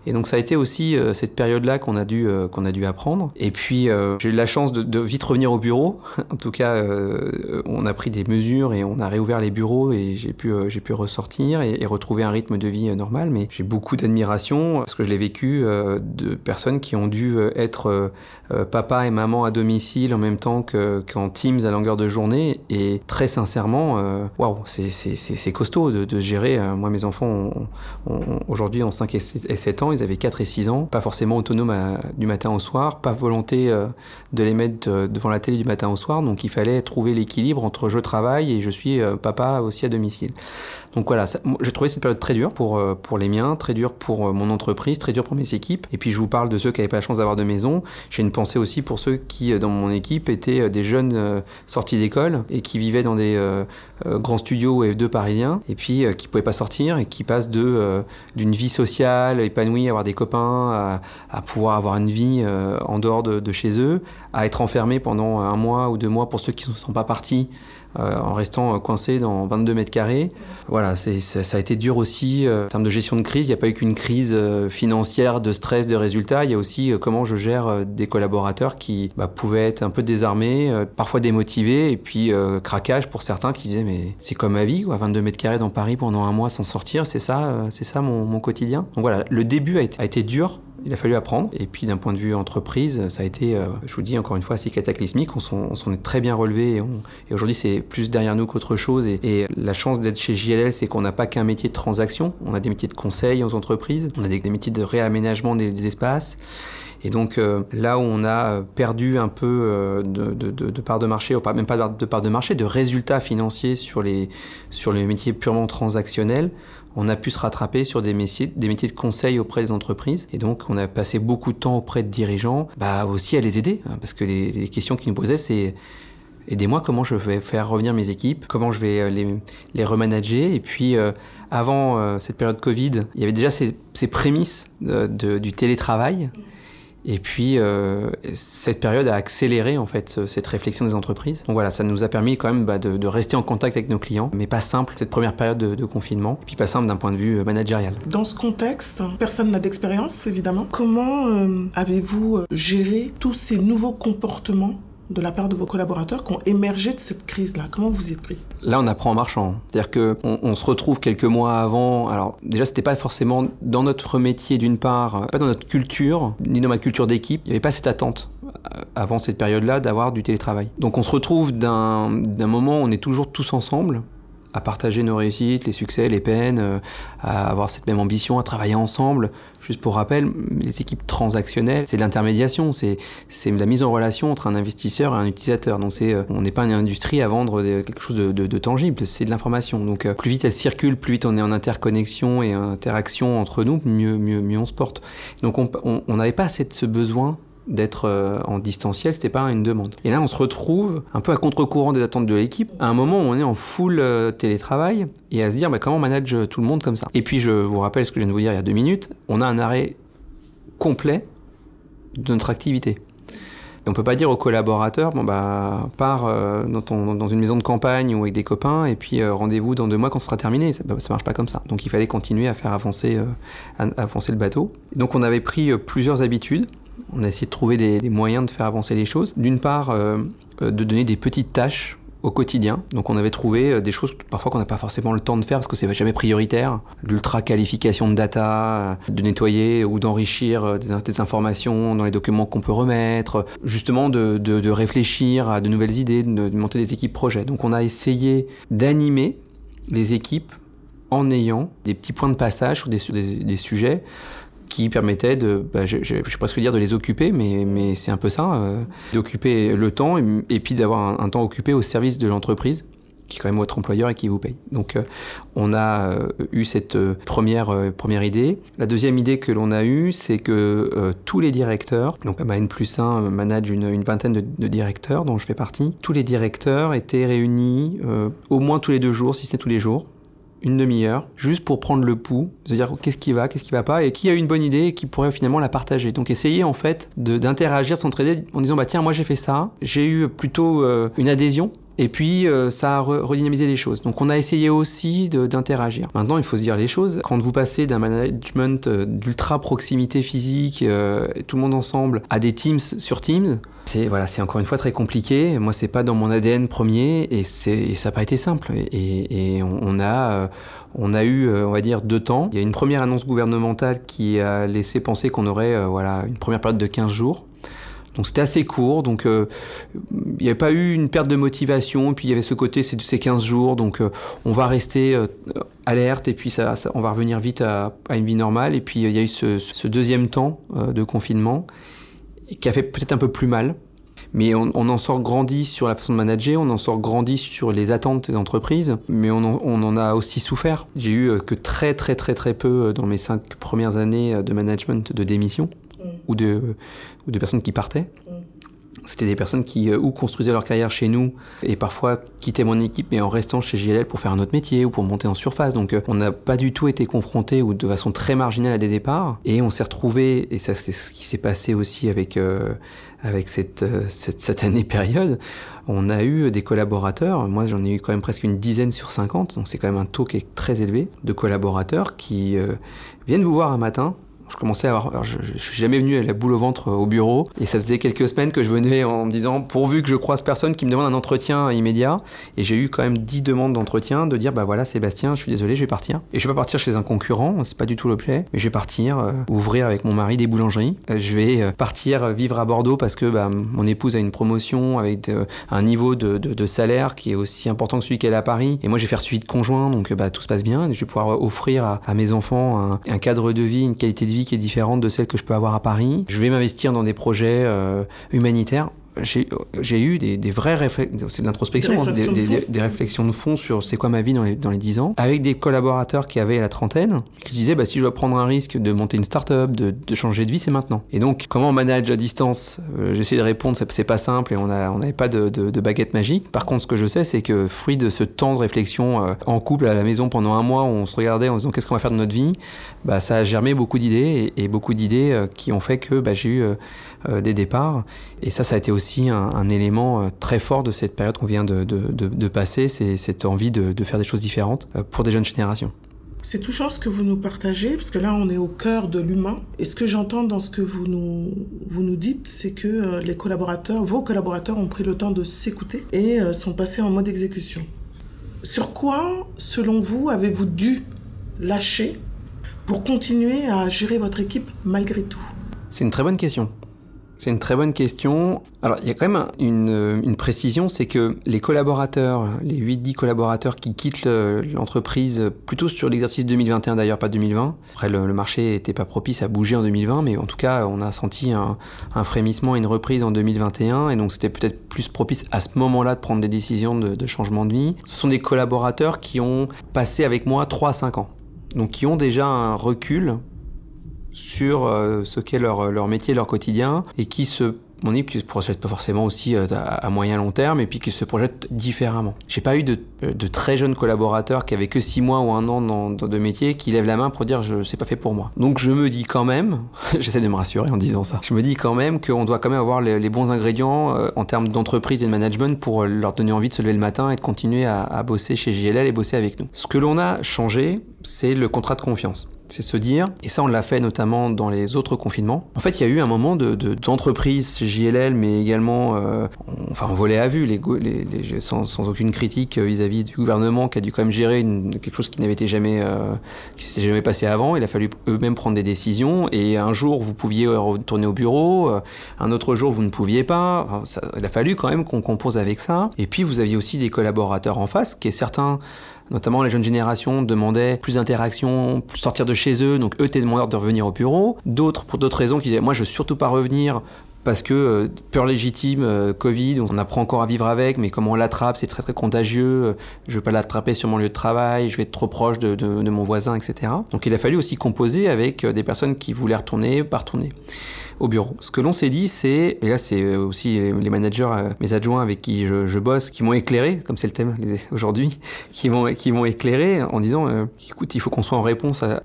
Et donc ça a été aussi euh, cette période-là qu'on a dû euh, a dû apprendre. Et puis euh, j'ai eu la chance de, vite revenir au bureau. en tout cas, on a pris des mesures et on a réouvert les bureaux et j'ai pu pu ressortir et, et, retrouver un rythme de vie normal. Mais j'ai beaucoup d'admiration parce que je l'ai vécu de personnes qui ont dû être papa et maman à domicile en même temps qu'en Teams à longueur de journée. Et très sincèrement, waouh, c'est costaud de, de, gérer. moi, mes enfants aujourd'hui ont 5 et 7 ans ils avaient 4 et 6 ans, pas forcément autonomes du matin au soir, pas volonté euh, de les mettre euh, devant la télé du matin au soir, donc il fallait trouver l'équilibre entre je travaille et je suis euh, papa aussi à domicile. Donc voilà, j'ai trouvé cette période très dure pour, pour les miens, très dure pour mon entreprise, très dure pour mes équipes. Et puis je vous parle de ceux qui n'avaient pas la chance d'avoir de maison. J'ai une pensée aussi pour ceux qui, dans mon équipe, étaient des jeunes sortis d'école et qui vivaient dans des grands studios F2 parisiens et puis qui ne pouvaient pas sortir et qui passent de d'une vie sociale épanouie avoir des copains, à, pouvoir avoir une vie euh, en dehors de, chez eux, à être enfermés pendant un mois ou deux mois pour ceux qui ne sont pas partis euh, en restant coincés dans 22 mètres carrés. Voilà, ça, ça, a été dur aussi euh, en termes de gestion de crise. Il n'y a pas eu qu'une crise financière, de stress, de résultats. Il y a aussi comment je gère des collaborateurs qui bah, pouvaient être un peu désarmés, parfois démotivés, et puis craquage pour certains qui disaient mais c'est comme ma vie, quoi, 22 mètres carrés dans Paris pendant un mois sans sortir, c'est ça, c'est ça mon, quotidien? Donc voilà, le début a été dur. Il a fallu apprendre. Et puis d'un point de vue entreprise, ça a été, euh, je vous dis encore une fois, assez cataclysmique. On s'en est très bien relevé. Et, aujourd'hui, c'est plus derrière nous qu'autre chose. Et, la chance d'être chez JLL, c'est qu'on n'a pas qu'un métier de transaction. On a des métiers de conseil aux entreprises. On a des, métiers de réaménagement des, espaces. Et donc euh, là où on a perdu un peu euh, de, part de marché, ou pas, même pas de part de marché, de résultats financiers sur les métiers purement transactionnels, on a pu se rattraper sur des métiers, de conseil auprès des entreprises. Et donc, on a passé beaucoup de temps auprès de dirigeants, bah aussi à les aider. Hein, parce que les, questions qu'ils nous posaient, c'est aidez-moi comment je vais faire revenir mes équipes, comment je vais euh, les, remanager? Et puis, euh, avant euh, cette période Covid, il y avait déjà ces, ces prémices du télétravail. Et puis, euh, cette période a accéléré en fait cette réflexion des entreprises. Donc voilà, ça nous a permis quand même bah, de, de, rester en contact avec nos clients, mais pas simple cette première période de, de confinement, puis pas simple d'un point de vue euh, managérial. Dans ce contexte, personne n'a d'expérience évidemment. Comment euh, avez-vous euh, géré tous ces nouveaux comportements de la part de vos collaborateurs qui ont émergé de cette crise-là Comment vous y êtes pris? Là, on apprend en marchant. C'est-à-dire qu'on on se retrouve quelques mois avant. Alors, déjà, c'était pas forcément dans notre métier, d'une part, pas dans notre culture, ni dans ma culture d'équipe. Il n'y avait pas cette attente euh, avant cette période-là d'avoir du télétravail. Donc, on se retrouve d'un moment où on est toujours tous ensemble à partager nos réussites, les succès, les peines, euh, à avoir cette même ambition, à travailler ensemble. Juste pour rappel, les équipes transactionnelles, c'est de l'intermédiation, c'est la mise en relation entre un investisseur et un utilisateur. Donc c'est, on n'est pas une industrie à vendre quelque chose de, de, de tangible, c'est de l'information. Donc plus vite elle circule, plus vite on est en interconnexion et interaction entre nous, mieux, mieux, mieux on se porte. Donc on n'avait pas cette, ce besoin d'être euh, en distanciel, c'était pas une demande. Et là, on se retrouve un peu à contre-courant des attentes de l'équipe, à un moment où on est en full euh, télétravail, et à se dire bah, comment on manage tout le monde comme ça. Et puis, je vous rappelle ce que je viens de vous dire il y a deux minutes, on a un arrêt complet de notre activité. Et on peut pas dire aux collaborateurs, bon bah, pars euh, dans, une maison de campagne ou avec des copains, et puis euh, rendez-vous dans deux mois quand ce sera terminé. Ça, bah, ça marche pas comme ça. Donc il fallait continuer à faire avancer, euh, avancer le bateau. Donc on avait pris plusieurs habitudes. On a essayé de trouver des, moyens de faire avancer les choses. D'une part, euh, de donner des petites tâches au quotidien. Donc on avait trouvé des choses parfois qu'on n'a pas forcément le temps de faire parce que c'est jamais prioritaire. L'ultra qualification de data, de nettoyer ou d'enrichir des, informations dans les documents qu'on peut remettre, justement de, réfléchir à de nouvelles idées, de, monter des équipes projets. Donc on a essayé d'animer les équipes en ayant des petits points de passage sur des sujets qui permettait de, bah, je, je, je vais presque dire de les occuper, mais, mais c'est un peu ça, euh, d'occuper le temps et, puis d'avoir un, temps occupé au service de l'entreprise qui est quand même votre employeur et qui vous paye. Donc euh, on a euh, eu cette première, première idée. La deuxième idée que l'on a eue, c'est que tous les directeurs, donc N plus 1 manage une vingtaine de, directeurs dont je fais partie, tous les directeurs étaient réunis au moins tous les deux jours, si ce n'est tous les jours, une demi-heure, juste pour prendre le pouls, se dire qu'est-ce qui va, qu'est-ce qui va pas, et qui a une bonne idée et qui pourrait finalement la partager. Donc essayer en fait d'interagir, de, s'entraider en disant bah tiens moi j'ai fait ça, j'ai eu plutôt une adhésion et puis, euh, ça a redynamisé les choses. Donc, on a essayé aussi d'interagir. Maintenant, il faut se dire les choses. Quand vous passez d'un management euh, d'ultra proximité physique, euh, tout le monde ensemble, à des teams sur teams, c'est voilà, encore une fois très compliqué. Moi, c'est pas dans mon ADN premier, et, et ça n'a pas été simple. Et, et on, a on a eu, on va dire, deux temps. Il y a une première annonce gouvernementale qui a laissé penser qu'on aurait, voilà, une première période de 15 jours. Donc c'était assez court, donc euh, il n'y avait pas eu une perte de motivation, puis il y avait ce côté, c'est ces 15 jours, donc euh, on va rester euh, alerte, et puis ça, on va revenir vite à, une vie normale, et puis il y a eu ce, deuxième temps de confinement, qui a fait peut-être un peu plus mal, mais on, en sort grandi sur la façon de manager, on en sort grandi sur les attentes des entreprises, mais on en, on en a aussi souffert. J'ai eu que très très très très peu dans mes cinq premières années de management de démission. Ou, de, ou de personnes qui partaient. C'était des personnes qui euh, ou construisaient leur carrière chez nous et parfois quittaient mon équipe mais en restant chez JLL pour faire un autre métier ou pour monter en surface. Donc euh, on n'a pas du tout été confronté ou de façon très marginale à des départs et on s'est retrouvé et ça c'est ce qui s'est passé aussi avec euh, avec cette, cette, cette, année période. On a eu des collaborateurs, moi j'en ai eu quand même presque une dizaine sur 50, donc c'est quand même un taux qui est très élevé, de collaborateurs qui viennent vous voir un matin je commençais à avoir. je, je, suis jamais venu à la boule au ventre euh, au bureau. Et ça faisait quelques semaines que je venais en me disant, pourvu que je croise personne qui me demande un entretien immédiat. Et j'ai eu quand même 10 demandes d'entretien de dire, bah voilà, Sébastien, je suis désolé, je vais partir. Et je vais pas partir chez un concurrent, c'est pas du tout l'objet. Mais je vais partir euh, ouvrir avec mon mari des boulangeries. Euh, je vais partir vivre à Bordeaux parce que bah, mon épouse a une promotion avec un niveau de, salaire qui est aussi important que celui qu'elle a à Paris. Et moi, je vais faire suivi de conjoint, donc bah, tout se passe bien. Je vais pouvoir offrir à, mes enfants un cadre de vie, une qualité de vie qui est différente de celle que je peux avoir à Paris. Je vais m'investir dans des projets euh, humanitaires j'ai eu des, des vraies réflexions, c'est de l'introspection, des, des, des, réflexions de fond sur c'est quoi ma vie dans les, dans les 10 ans, avec des collaborateurs qui avaient la trentaine, qui disaient bah, si je dois prendre un risque de monter une start-up, de, de changer de vie, c'est maintenant. Et donc, comment on manage à distance euh, J'essaie de répondre, c'est pas simple et on n'avait on pas de, baguette magique. Par contre, ce que je sais, c'est que fruit de ce temps de réflexion euh, en couple à la maison pendant un mois où on se regardait en se disant qu'est-ce qu'on va faire de notre vie, bah, ça a germé beaucoup d'idées et, et, beaucoup d'idées euh, qui ont fait que bah, j'ai eu euh, des départs. Et ça, ça a été aussi un, élément euh, très fort de cette période qu'on vient de, de, passer, c'est cette envie de, faire des choses différentes euh, pour des jeunes générations. C'est touchant ce que vous nous partagez, parce que là, on est au cœur de l'humain. Et ce que j'entends dans ce que vous nous, vous nous dites, c'est que les collaborateurs, vos collaborateurs ont pris le temps de s'écouter et sont passés en mode exécution. Sur quoi, selon vous, avez-vous dû lâcher pour continuer à gérer votre équipe malgré tout? C'est une très bonne question. C'est une très bonne question. Alors, il y a quand même une, une précision, c'est que les collaborateurs, les 8-10 collaborateurs qui quittent l'entreprise, plutôt sur l'exercice 2021 d'ailleurs, pas 2020. Après, le, marché n'était pas propice à bouger en 2020, mais en tout cas, on a senti un, un frémissement et une reprise en 2021, et donc c'était peut-être plus propice à ce moment-là de prendre des décisions de, changement de vie. Ce sont des collaborateurs qui ont passé avec moi 3 à 5 ans. Donc qui ont déjà un recul sur euh, ce qu'est leur, leur métier, leur quotidien, et qui se mon équipe qui se projette pas forcément aussi euh, à, moyen long terme et puis qui se projette différemment. J'ai pas eu de, de, très jeunes collaborateurs qui avaient que 6 mois ou un an dans, de métier qui lèvent la main pour dire je c'est pas fait pour moi. Donc je me dis quand même, j'essaie de me rassurer en disant ça, je me dis quand même qu'on doit quand même avoir les, bons ingrédients euh, en termes d'entreprise et de management pour leur donner envie de se lever le matin et de continuer à, à bosser chez JLL et bosser avec nous. Ce que l'on a changé, c'est le contrat de confiance c'est se dire, et ça on l'a fait notamment dans les autres confinements, en fait il y a eu un moment d'entreprise de, JLL, mais également, euh, enfin on volait à vue, sans, aucune critique vis-à-vis du gouvernement qui a dû quand même gérer quelque chose qui n'avait été jamais, euh, qui s'était jamais passé avant, il a fallu eux-mêmes prendre des décisions, et un jour vous pouviez retourner au bureau, euh, un autre jour vous ne pouviez pas, il a fallu quand même qu'on compose avec ça, et puis vous aviez aussi des collaborateurs en face, qui est certains Notamment, les jeunes générations demandaient plus d'interaction, sortir de chez eux, donc eux étaient demandeurs de revenir au bureau. D'autres, pour d'autres raisons, qui disaient Moi, je veux surtout pas revenir parce que euh, peur légitime, euh, Covid, on apprend encore à vivre avec, mais comment on l'attrape, c'est très très contagieux. Euh, je ne pas l'attraper sur mon lieu de travail, je vais être trop proche de, de, mon voisin, etc. Donc il a fallu aussi composer avec des personnes qui voulaient retourner, pas retourner au bureau. Ce que l'on s'est dit, c'est, et là c'est aussi les managers, mes adjoints avec qui je, bosse, qui m'ont éclairé, comme c'est le thème aujourd'hui, qui m'ont éclairé en disant, écoute, il faut qu'on soit en réponse à,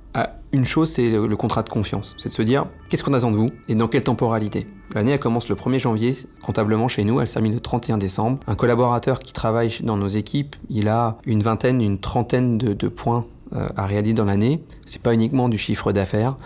une chose, c'est le, contrat de confiance. C'est de se dire, qu'est-ce qu'on attend de vous et dans quelle temporalité? L'année, elle commence le 1er janvier, comptablement chez nous, elle termine le 31 décembre. Un collaborateur qui travaille dans nos équipes, il a une vingtaine, une trentaine de, points euh, à réaliser dans l'année. C'est pas uniquement du chiffre d'affaires.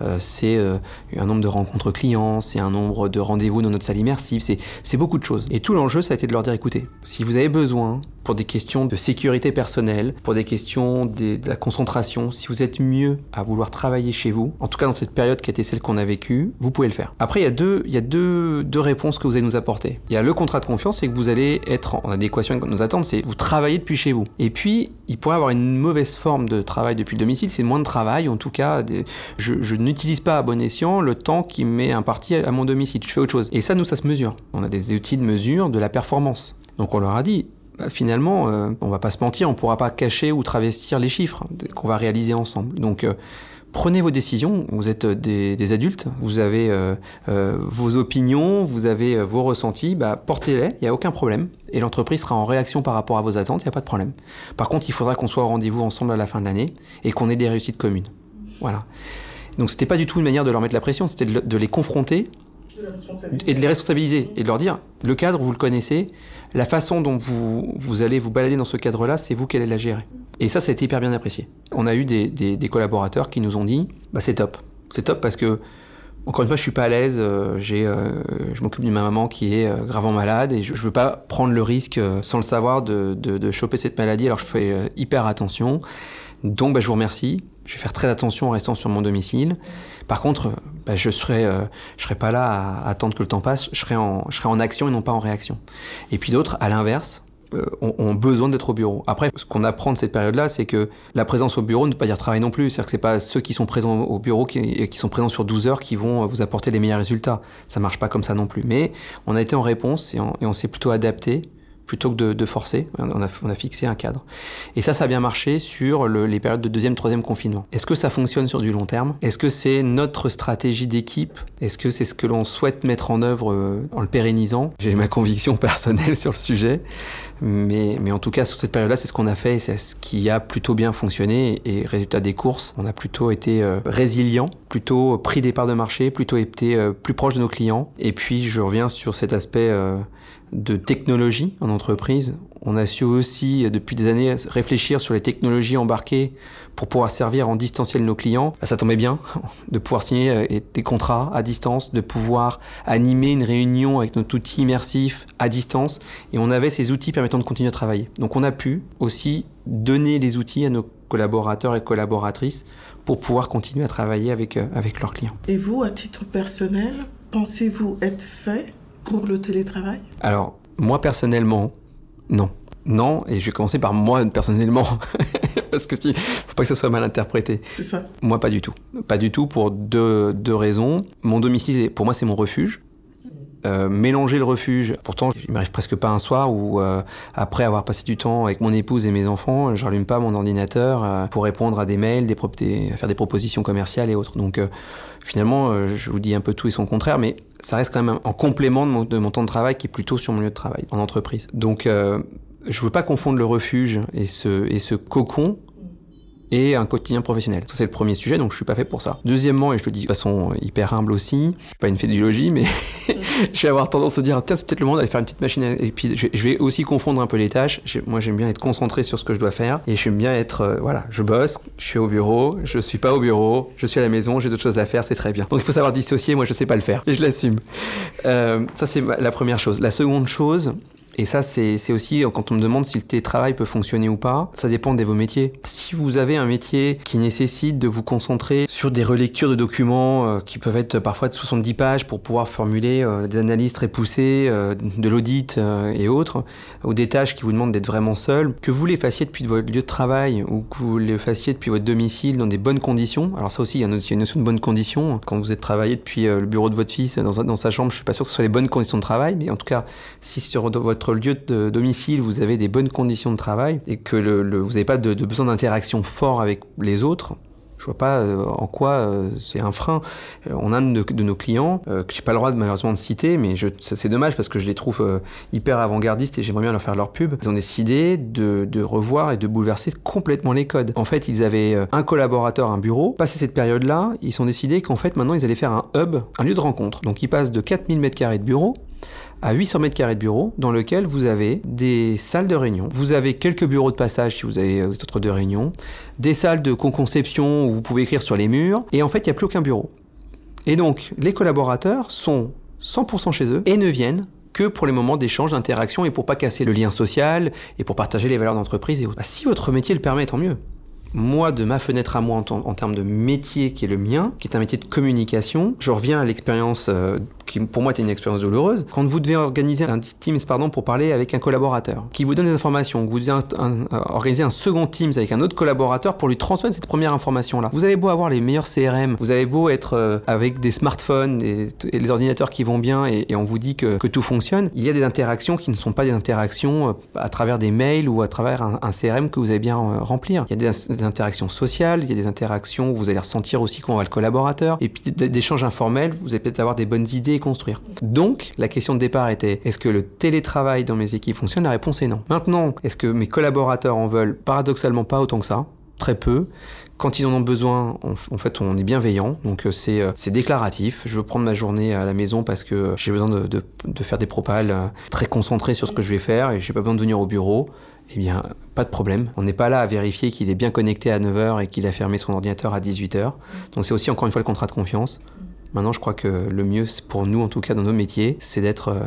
Euh, c'est euh, un nombre de rencontres clients, c'est un nombre de rendez-vous dans notre salle immersive, c'est beaucoup de choses. Et tout l'enjeu, ça a été de leur dire, écoutez, si vous avez besoin, pour des questions de sécurité personnelle, pour des questions de, la concentration, si vous êtes mieux à vouloir travailler chez vous, en tout cas dans cette période qui a été celle qu'on a vécue, vous pouvez le faire. Après, il y a deux, il y a deux, deux réponses que vous allez nous apporter. Il y a le contrat de confiance, c'est que vous allez être en adéquation avec nos attentes, c'est vous travaillez depuis chez vous. Et puis, il pourrait avoir une mauvaise forme de travail depuis le domicile, c'est moins de travail, en tout cas, je, je n'utilise pas à bon escient le temps qui m'est imparti à mon domicile. Je fais autre chose. Et ça, nous, ça se mesure. On a des outils de mesure de la performance. Donc on leur a dit, bah, finalement, euh, on va pas se mentir, on pourra pas cacher ou travestir les chiffres qu'on va réaliser ensemble. Donc euh, prenez vos décisions, vous êtes des, adultes, vous avez euh, vos opinions, vous avez vos ressentis, bah, portez-les, il n'y a aucun problème. Et l'entreprise sera en réaction par rapport à vos attentes, il n'y a pas de problème. Par contre, il faudra qu'on soit au rendez-vous ensemble à la fin de l'année et qu'on ait des réussites communes. Voilà. Donc c'était pas du tout une manière de leur mettre la pression, c'était de, les confronter et de les responsabiliser et de leur dire le cadre vous le connaissez, la façon dont vous, vous allez vous balader dans ce cadre-là, c'est vous qui allez la gérer. Et ça, ça a été hyper bien apprécié. On a eu des, collaborateurs qui nous ont dit bah c'est top, c'est top parce que encore une fois, je suis pas à l'aise. Euh, j'ai, euh, je m'occupe d'une maman qui est euh, gravement malade et je, je veux pas prendre le risque, sans le savoir, de, de, de, choper cette maladie. Alors je fais hyper attention. Donc, bah, je vous remercie. Je vais faire très attention en restant sur mon domicile. Par contre, bah, je serai, euh, je serai pas là à, attendre que le temps passe. Je serai en, je serai en action et non pas en réaction. Et puis d'autres, à l'inverse, euh, ont, besoin d'être au bureau. Après, ce qu'on apprend de cette période-là, c'est que la présence au bureau ne veut pas dire travail non plus. C'est-à-dire que c'est pas ceux qui sont présents au bureau, qui, qui, sont présents sur 12 heures, qui vont vous apporter les meilleurs résultats. Ça marche pas comme ça non plus. Mais on a été en réponse et on s'est plutôt adapté plutôt que de, forcer. On a, on a, fixé un cadre. Et ça, ça a bien marché sur les périodes de deuxième, troisième confinement. Est-ce que ça fonctionne sur du long terme? Est-ce que c'est notre stratégie d'équipe? Est-ce que c'est ce que l'on souhaite mettre en œuvre euh, en le pérennisant? J'ai ma conviction personnelle sur le sujet. Mais, mais en tout cas, sur cette période-là, c'est ce qu'on a fait et c'est ce qui a plutôt bien fonctionné. Et résultat des courses, on a plutôt été euh, résilient, plutôt pris des parts de marché, plutôt été euh, plus proche de nos clients. Et puis, je reviens sur cet aspect de technologie en entreprise. On a su aussi, depuis des années, réfléchir sur les technologies embarquées pour pouvoir servir en distanciel nos clients. Ça tombait bien de pouvoir signer euh, des contrats à distance, de pouvoir animer une réunion avec notre outil immersif à distance. Et on avait ces outils permettant de continuer à travailler. Donc on a pu aussi donner les outils à nos collaborateurs et collaboratrices pour pouvoir continuer à travailler avec, euh, avec leurs clients. Et vous, à titre personnel, pensez-vous être fait pour le télétravail? Alors, moi personnellement, non. Non, et je vais commencer par moi personnellement, parce que ne faut pas que ça soit mal interprété. C'est ça. Moi, pas du tout. Pas du tout pour deux, deux raisons. Mon domicile, pour moi, c'est mon refuge. Euh, mélanger le refuge. Pourtant, il m'arrive presque pas un soir où, euh, après avoir passé du temps avec mon épouse et mes enfants, je rallume pas mon ordinateur euh, pour répondre à des mails, des, faire des propositions commerciales et autres. Donc, finalement, je vous dis un peu tout et son contraire, mais ça reste quand même en complément de mon, de mon, temps de travail qui est plutôt sur mon lieu de travail, en entreprise. Donc, je veux pas confondre le refuge et ce, et ce cocon et un quotidien professionnel. Ça, c'est le premier sujet, donc je suis pas fait pour ça. Deuxièmement, et je le dis de façon hyper humble aussi, je suis pas une fédéologie, mais je vais avoir tendance à dire, tiens, c'est peut-être le moment d'aller faire une petite machine. Et puis, je vais aussi confondre un peu les tâches. Moi, j'aime bien être concentré sur ce que je dois faire, et j'aime bien être, euh, voilà, je bosse, je suis au bureau, je suis pas au bureau, je suis à la maison, j'ai d'autres choses à faire, c'est très bien. Donc, il faut savoir dissocier, moi, je sais pas le faire, et je l'assume. Euh, ça, c'est la première chose. La seconde chose, Et ça, c'est aussi quand on me demande si le télétravail peut fonctionner ou pas, ça dépend de vos métiers. Si vous avez un métier qui nécessite de vous concentrer sur des relectures de documents euh, qui peuvent être parfois de 70 pages pour pouvoir formuler euh, des analyses très poussées, euh, de l'audit et autres, ou des tâches qui vous demandent d'être vraiment seul, que vous les fassiez depuis votre lieu de travail ou que vous les fassiez depuis votre domicile dans des bonnes conditions. Alors ça aussi, il y a une notion de bonnes conditions. Quand vous êtes travaillé depuis le bureau de votre fils dans, dans sa chambre, je suis pas sûr que ce soit les bonnes conditions de travail, mais en tout cas, si sur votre lieu de domicile, vous avez des bonnes conditions de travail et que vous n'avez pas de, besoin d'interaction fort avec les autres, je vois pas euh, en quoi euh, c'est un frein. Euh, on a de, nos clients, que j'ai pas le droit de, malheureusement de citer, mais c'est dommage parce que je les trouve hyper avant-gardistes et j'aimerais bien leur faire leur pub. Ils ont décidé de, de, revoir et de bouleverser complètement les codes. En fait, ils avaient un collaborateur, un bureau. Passé cette période-là, ils ont décidé qu'en fait, maintenant, ils allaient faire un hub, un lieu de rencontre. Donc, ils passent de 4000 m2 de bureau à 800 mètres carrés de bureau dans lequel vous avez des salles de réunion. Vous avez quelques bureaux de passage si vous avez d'autres de réunion, des salles de conception où vous pouvez écrire sur les murs, et en fait, il n'y a plus aucun bureau. Et donc, les collaborateurs sont 100% chez eux et ne viennent que pour les moments d'échange, d'interaction et pour pas casser le lien social et pour partager les valeurs d'entreprise et autres. Si votre métier le permet, tant mieux moi, de ma fenêtre à moi en, termes de métier qui est le mien, qui est un métier de communication, je reviens à l'expérience euh, qui pour moi était une expérience douloureuse, quand vous devez organiser un Teams pardon, pour parler avec un collaborateur, qui vous donne des informations, vous devez organiser un second Teams avec un autre collaborateur pour lui transmettre cette première information-là. Vous avez beau avoir les meilleurs CRM, vous avez beau être euh, avec des smartphones et, les ordinateurs qui vont bien et, on vous dit que, tout fonctionne, il y a des interactions qui ne sont pas des interactions euh, à travers des mails ou à travers un, CRM que vous allez bien euh, remplir. Il y a des, interactions sociales, il y a des interactions où vous allez ressentir aussi comment va le collaborateur, et puis d'échanges informels, vous allez peut-être avoir des bonnes idées construire. Donc, la question de départ était est-ce que le télétravail dans mes équipes fonctionne? La réponse est non. Maintenant, est-ce que mes collaborateurs en veulent? Paradoxalement pas autant que ça, très peu. Quand ils en ont besoin, en fait, on est bienveillant, donc euh, euh, c'est déclaratif. Je veux prendre ma journée à la maison parce que j'ai besoin de, faire des propales euh, très concentrés sur ce que je vais faire et j'ai pas besoin de venir au bureau. Eh bien, pas de problème. On n'est pas là à vérifier qu'il est bien connecté à 9h et qu'il a fermé son ordinateur à 18h. Donc c'est aussi encore une fois le contrat de confiance. Maintenant, je crois que le mieux, pour nous, en tout cas dans nos métiers, c'est d'être euh,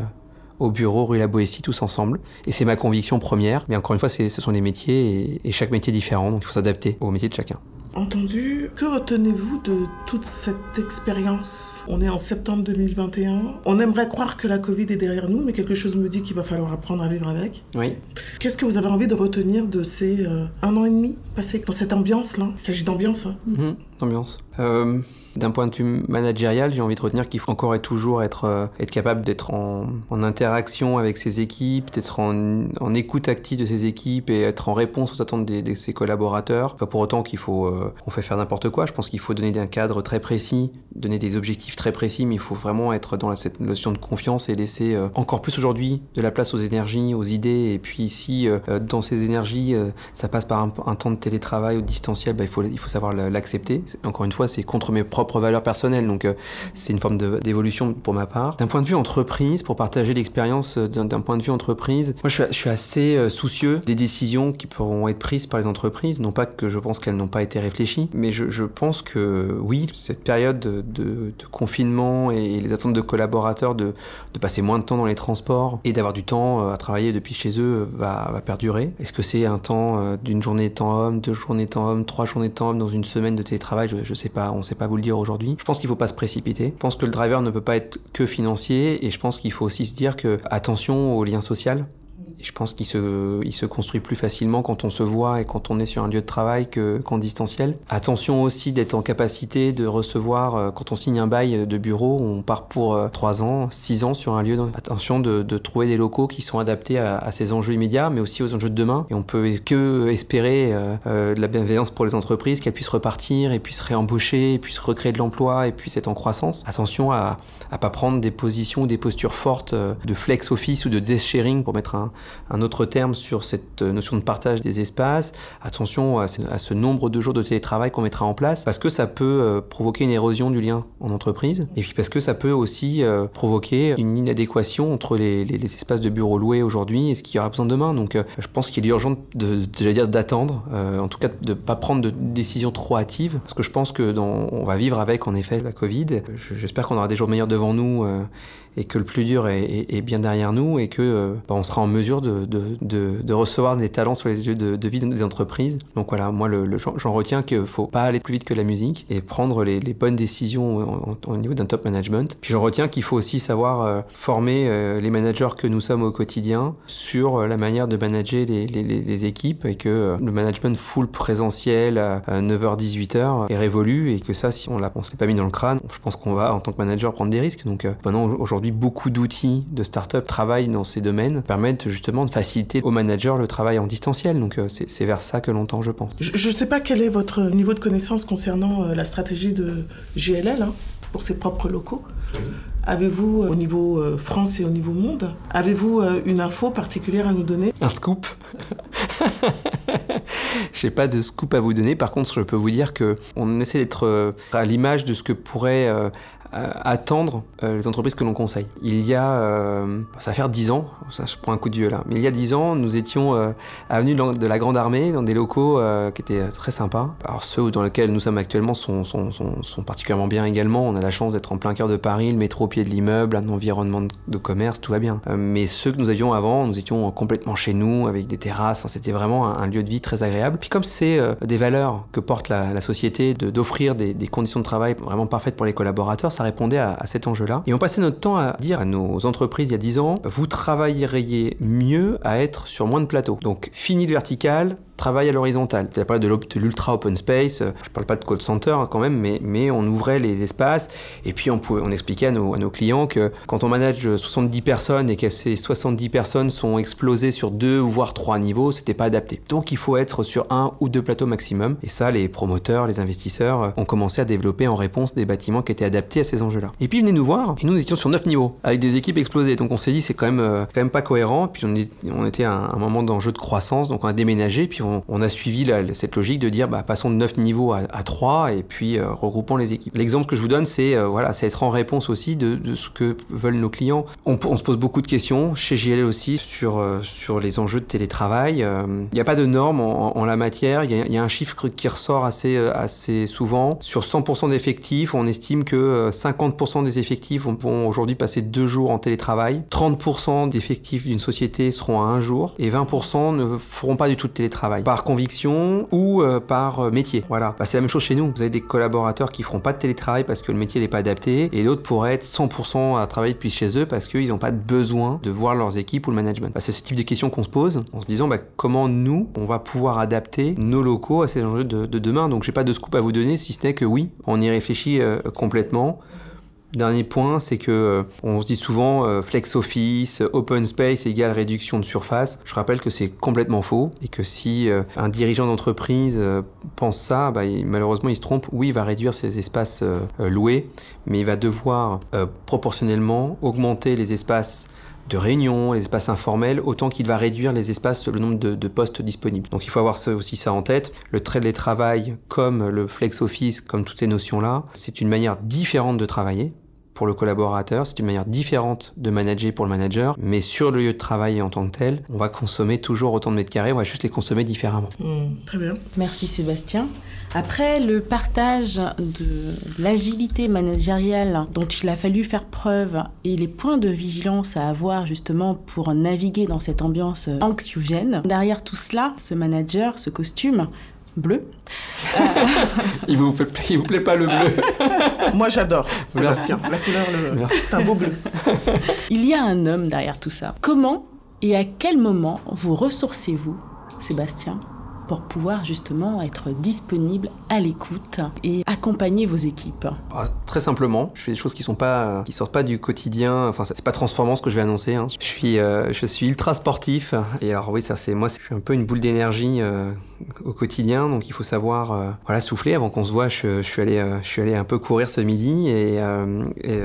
au bureau rue La Boétie tous ensemble. Et c'est ma conviction première. Mais encore une fois, ce sont des métiers et, et chaque métier est différent, donc il faut s'adapter au métier de chacun. Entendu, que retenez-vous de toute cette expérience? On est en septembre 2021. On aimerait croire que la Covid est derrière nous, mais quelque chose me dit qu'il va falloir apprendre à vivre avec. Oui. Qu'est-ce que vous avez envie de retenir de ces euh, un an et demi passé dans cette ambiance-là? Il s'agit d'ambiance. Hein mhm, ambiance. Euh, d'un point de vue managérial, j'ai envie de retenir qu'il faut encore et toujours être, euh, être capable d'être en, interaction avec ses équipes, d'être en, écoute active de ses équipes et être en réponse aux attentes de, ses collaborateurs. Pas pour autant qu'il faut euh, on fait faire n'importe quoi. Je pense qu'il faut donner un cadre très précis, donner des objectifs très précis, mais il faut vraiment être dans cette notion de confiance et laisser euh, encore plus aujourd'hui de la place aux énergies, aux idées. Et puis si dans ces énergies, ça passe par un, temps de télétravail ou distanciel, bah, il, faut, il faut savoir l'accepter. Encore une fois, c'est contre mes propres valeurs personnelles. Donc euh, c'est une forme d'évolution pour ma part. D'un point de vue entreprise, pour partager l'expérience euh, d'un point de vue entreprise, moi je suis, assez euh, soucieux des décisions qui pourront être prises par les entreprises. Non pas que je pense qu'elles n'ont pas été réfléchies, mais je, pense que oui, cette période de, confinement et les attentes de collaborateurs de, passer moins de temps dans les transports et d'avoir du temps à travailler depuis chez eux va, perdurer. Est-ce que c'est un temps d'une journée de temps homme, deux journées de temps homme, trois journées de temps homme dans une semaine de télétravail? Je ne sais pas, on sait pas vous le dire aujourd'hui. Je pense qu'il ne faut pas se précipiter. Je pense que le driver ne peut pas être que financier et je pense qu'il faut aussi se dire que attention au lien social je pense qu'il se, il se construit plus facilement quand on se voit et quand on est sur un lieu de travail qu'en distanciel. Attention aussi d'être en capacité de recevoir, euh, quand on signe un bail de bureau, on part pour 3 euh, ans, 6 ans sur un lieu. Attention de, de trouver des locaux qui sont adaptés à, à, ces enjeux immédiats, mais aussi aux enjeux de demain. Et on peut que espérer euh, de la bienveillance pour les entreprises, qu'elles puissent repartir et puissent réembaucher, puissent recréer de l'emploi et puissent être en croissance. Attention à ne pas prendre des positions ou des postures fortes de flex office ou de desk sharing pour mettre un, un autre terme sur cette notion de partage des espaces. Attention à ce, nombre de jours de télétravail qu'on mettra en place parce que ça peut euh, provoquer une érosion du lien en entreprise et puis parce que ça peut aussi euh, provoquer une inadéquation entre les, espaces de bureaux loués aujourd'hui et ce qu'il y aura besoin demain. Donc euh, je pense qu'il est urgent de, d'attendre, en tout cas de ne pas prendre de décisions trop hâtives parce que je pense que dans, on va vivre avec en effet la Covid. J'espère qu'on aura des jours meilleurs devant nous et que le plus dur est, bien derrière nous et que bah, on sera en mesure de, de, de, recevoir des talents sur les yeux de, vie des entreprises. Donc voilà, moi, j'en retiens qu'il faut pas aller plus vite que la musique et prendre les, bonnes décisions au, niveau d'un top management. Puis j'en retiens qu'il faut aussi savoir euh, former euh, les managers que nous sommes au quotidien sur euh, la manière de manager les, équipes et que le management full présentiel à 9h-18h est révolu et que ça, si on ne on s'est pas mis dans le crâne, je pense qu'on va, en tant que manager, prendre des risques. Donc maintenant, aujourd'hui, beaucoup d'outils de start-up travaillent dans ces domaines, permettent justement de faciliter aux managers le travail en distanciel. Donc c'est vers ça que l'on tend, je pense. Je ne sais pas quel est votre niveau de connaissance concernant la stratégie de GLL hein, pour ses propres locaux. Avez-vous, euh, au niveau euh, France et au niveau monde, avez-vous euh, une info particulière à nous donner? Un scoop? Je n'ai pas de scoop à vous donner. Par contre, je peux vous dire que on essaie d'être à l'image de ce que pourrait euh, attendre euh, les entreprises que l'on conseille. Il y a, euh, ça va faire 10 ans, ça je prends un coup de vieux là, mais il y a 10 ans, nous étions avenue de la Grande Armée, dans des locaux qui étaient très sympas. Alors ceux dans lesquels nous sommes actuellement sont, sont, sont, sont particulièrement bien également. On a la chance d'être en plein cœur de Paris, le métro au pied de l'immeuble, un environnement de commerce, tout va bien. mais ceux que nous avions avant, nous étions complètement chez nous, avec des terrasses, enfin, c'était vraiment un, lieu de vie très agréable. Puis comme c'est des valeurs que porte la, la société, d'offrir des, des, conditions de travail vraiment parfaites pour les collaborateurs, répondait à, cet enjeu-là. Et on passait notre temps à dire à nos entreprises il y a 10 ans, vous travailleriez mieux à être sur moins de plateaux. Donc fini le vertical, travail à l'horizontale. Tu as parlé de l'ultra open space, je parle pas de call center hein, quand même, mais, on ouvrait les espaces et puis on, expliquait à nos, clients que quand on manage 70 personnes et que ces 70 personnes sont explosées sur deux voire trois niveaux, c'était pas adapté. Donc il faut être sur un ou deux plateaux maximum. Et ça, les promoteurs, les investisseurs euh, ont commencé à développer en réponse des bâtiments qui étaient adaptés à ces enjeux-là. Et puis ils venaient nous voir et nous, étions sur 9 niveaux avec des équipes explosées. Donc on s'est dit c'est quand même, euh, pas cohérent. Puis on, on était à un, moment d'enjeu de croissance, donc on a déménagé puis on on, a suivi cette logique de dire bah, passons de 9 niveaux à, 3 et puis euh, regroupons les équipes. L'exemple que je vous donne, c'est euh, voilà, c'est être en réponse aussi de, ce que veulent nos clients. On, se pose beaucoup de questions chez JLL aussi sur, euh, sur les enjeux de télétravail. Il n'y a pas de normes en, la matière. Il y, a un chiffre qui ressort assez, assez souvent. Sur 100% d'effectifs, on estime que 50% des effectifs vont, aujourd'hui passer deux jours en télétravail. 30% d'effectifs d'une société seront à un jour et 20% ne feront pas du tout de télétravail par conviction ou euh, par euh, métier. Voilà. Bah, c'est la même chose chez nous. Vous avez des collaborateurs qui feront pas de télétravail parce que le métier n'est pas adapté et d'autres pourraient être 100% à travailler depuis chez eux parce qu'ils n'ont pas besoin de voir leurs équipes ou le management. Bah, c'est ce type de questions qu'on se pose en se disant bah, comment nous, on va pouvoir adapter nos locaux à ces enjeux de, demain? Donc j'ai pas de scoop à vous donner si ce n'est que oui, on y réfléchit euh, complètement. Dernier point, c'est que euh, on se dit souvent euh, flex office, open space égale réduction de surface. Je rappelle que c'est complètement faux et que si euh, un dirigeant d'entreprise pense ça, bah, malheureusement il se trompe. Oui, il va réduire ses espaces loués, mais il va devoir proportionnellement augmenter les espaces de réunion, les espaces informels, autant qu'il va réduire les espaces, le nombre de, postes disponibles. Donc il faut avoir aussi ça en tête. Le télétravail, comme le flex office, comme toutes ces notions-là, c'est une manière différente de travailler pour le collaborateur, c'est une manière différente de manager pour le manager, mais sur le lieu de travail en tant que tel, on va consommer toujours autant de mètres carrés, on va juste les consommer différemment. Hmm, très bien. Merci Sébastien. Après le partage de l'agilité managériale dont il a fallu faire preuve et les points de vigilance à avoir justement pour naviguer dans cette ambiance anxiogène, derrière tout cela, ce manager, ce costume, bleu. il, vous il vous plaît pas le bleu Moi j'adore. Sébastien. La couleur, le... c'est un beau bleu. il y a un homme derrière tout ça. Comment et à quel moment vous ressourcez-vous, Sébastien, pour pouvoir justement être disponible à l'écoute et accompagner vos équipes? Ah, Très simplement, je fais des choses qui sont pas qui sortent pas du quotidien. Enfin, c'est pas transformant ce que je vais annoncer. Hein. Je suis euh, je suis ultra sportif et alors oui, ça c'est moi, je suis un peu une boule d'énergie euh, au quotidien, donc il faut savoir euh, voilà souffler avant qu'on se voit. Je, suis allé je suis allé un peu courir ce midi et,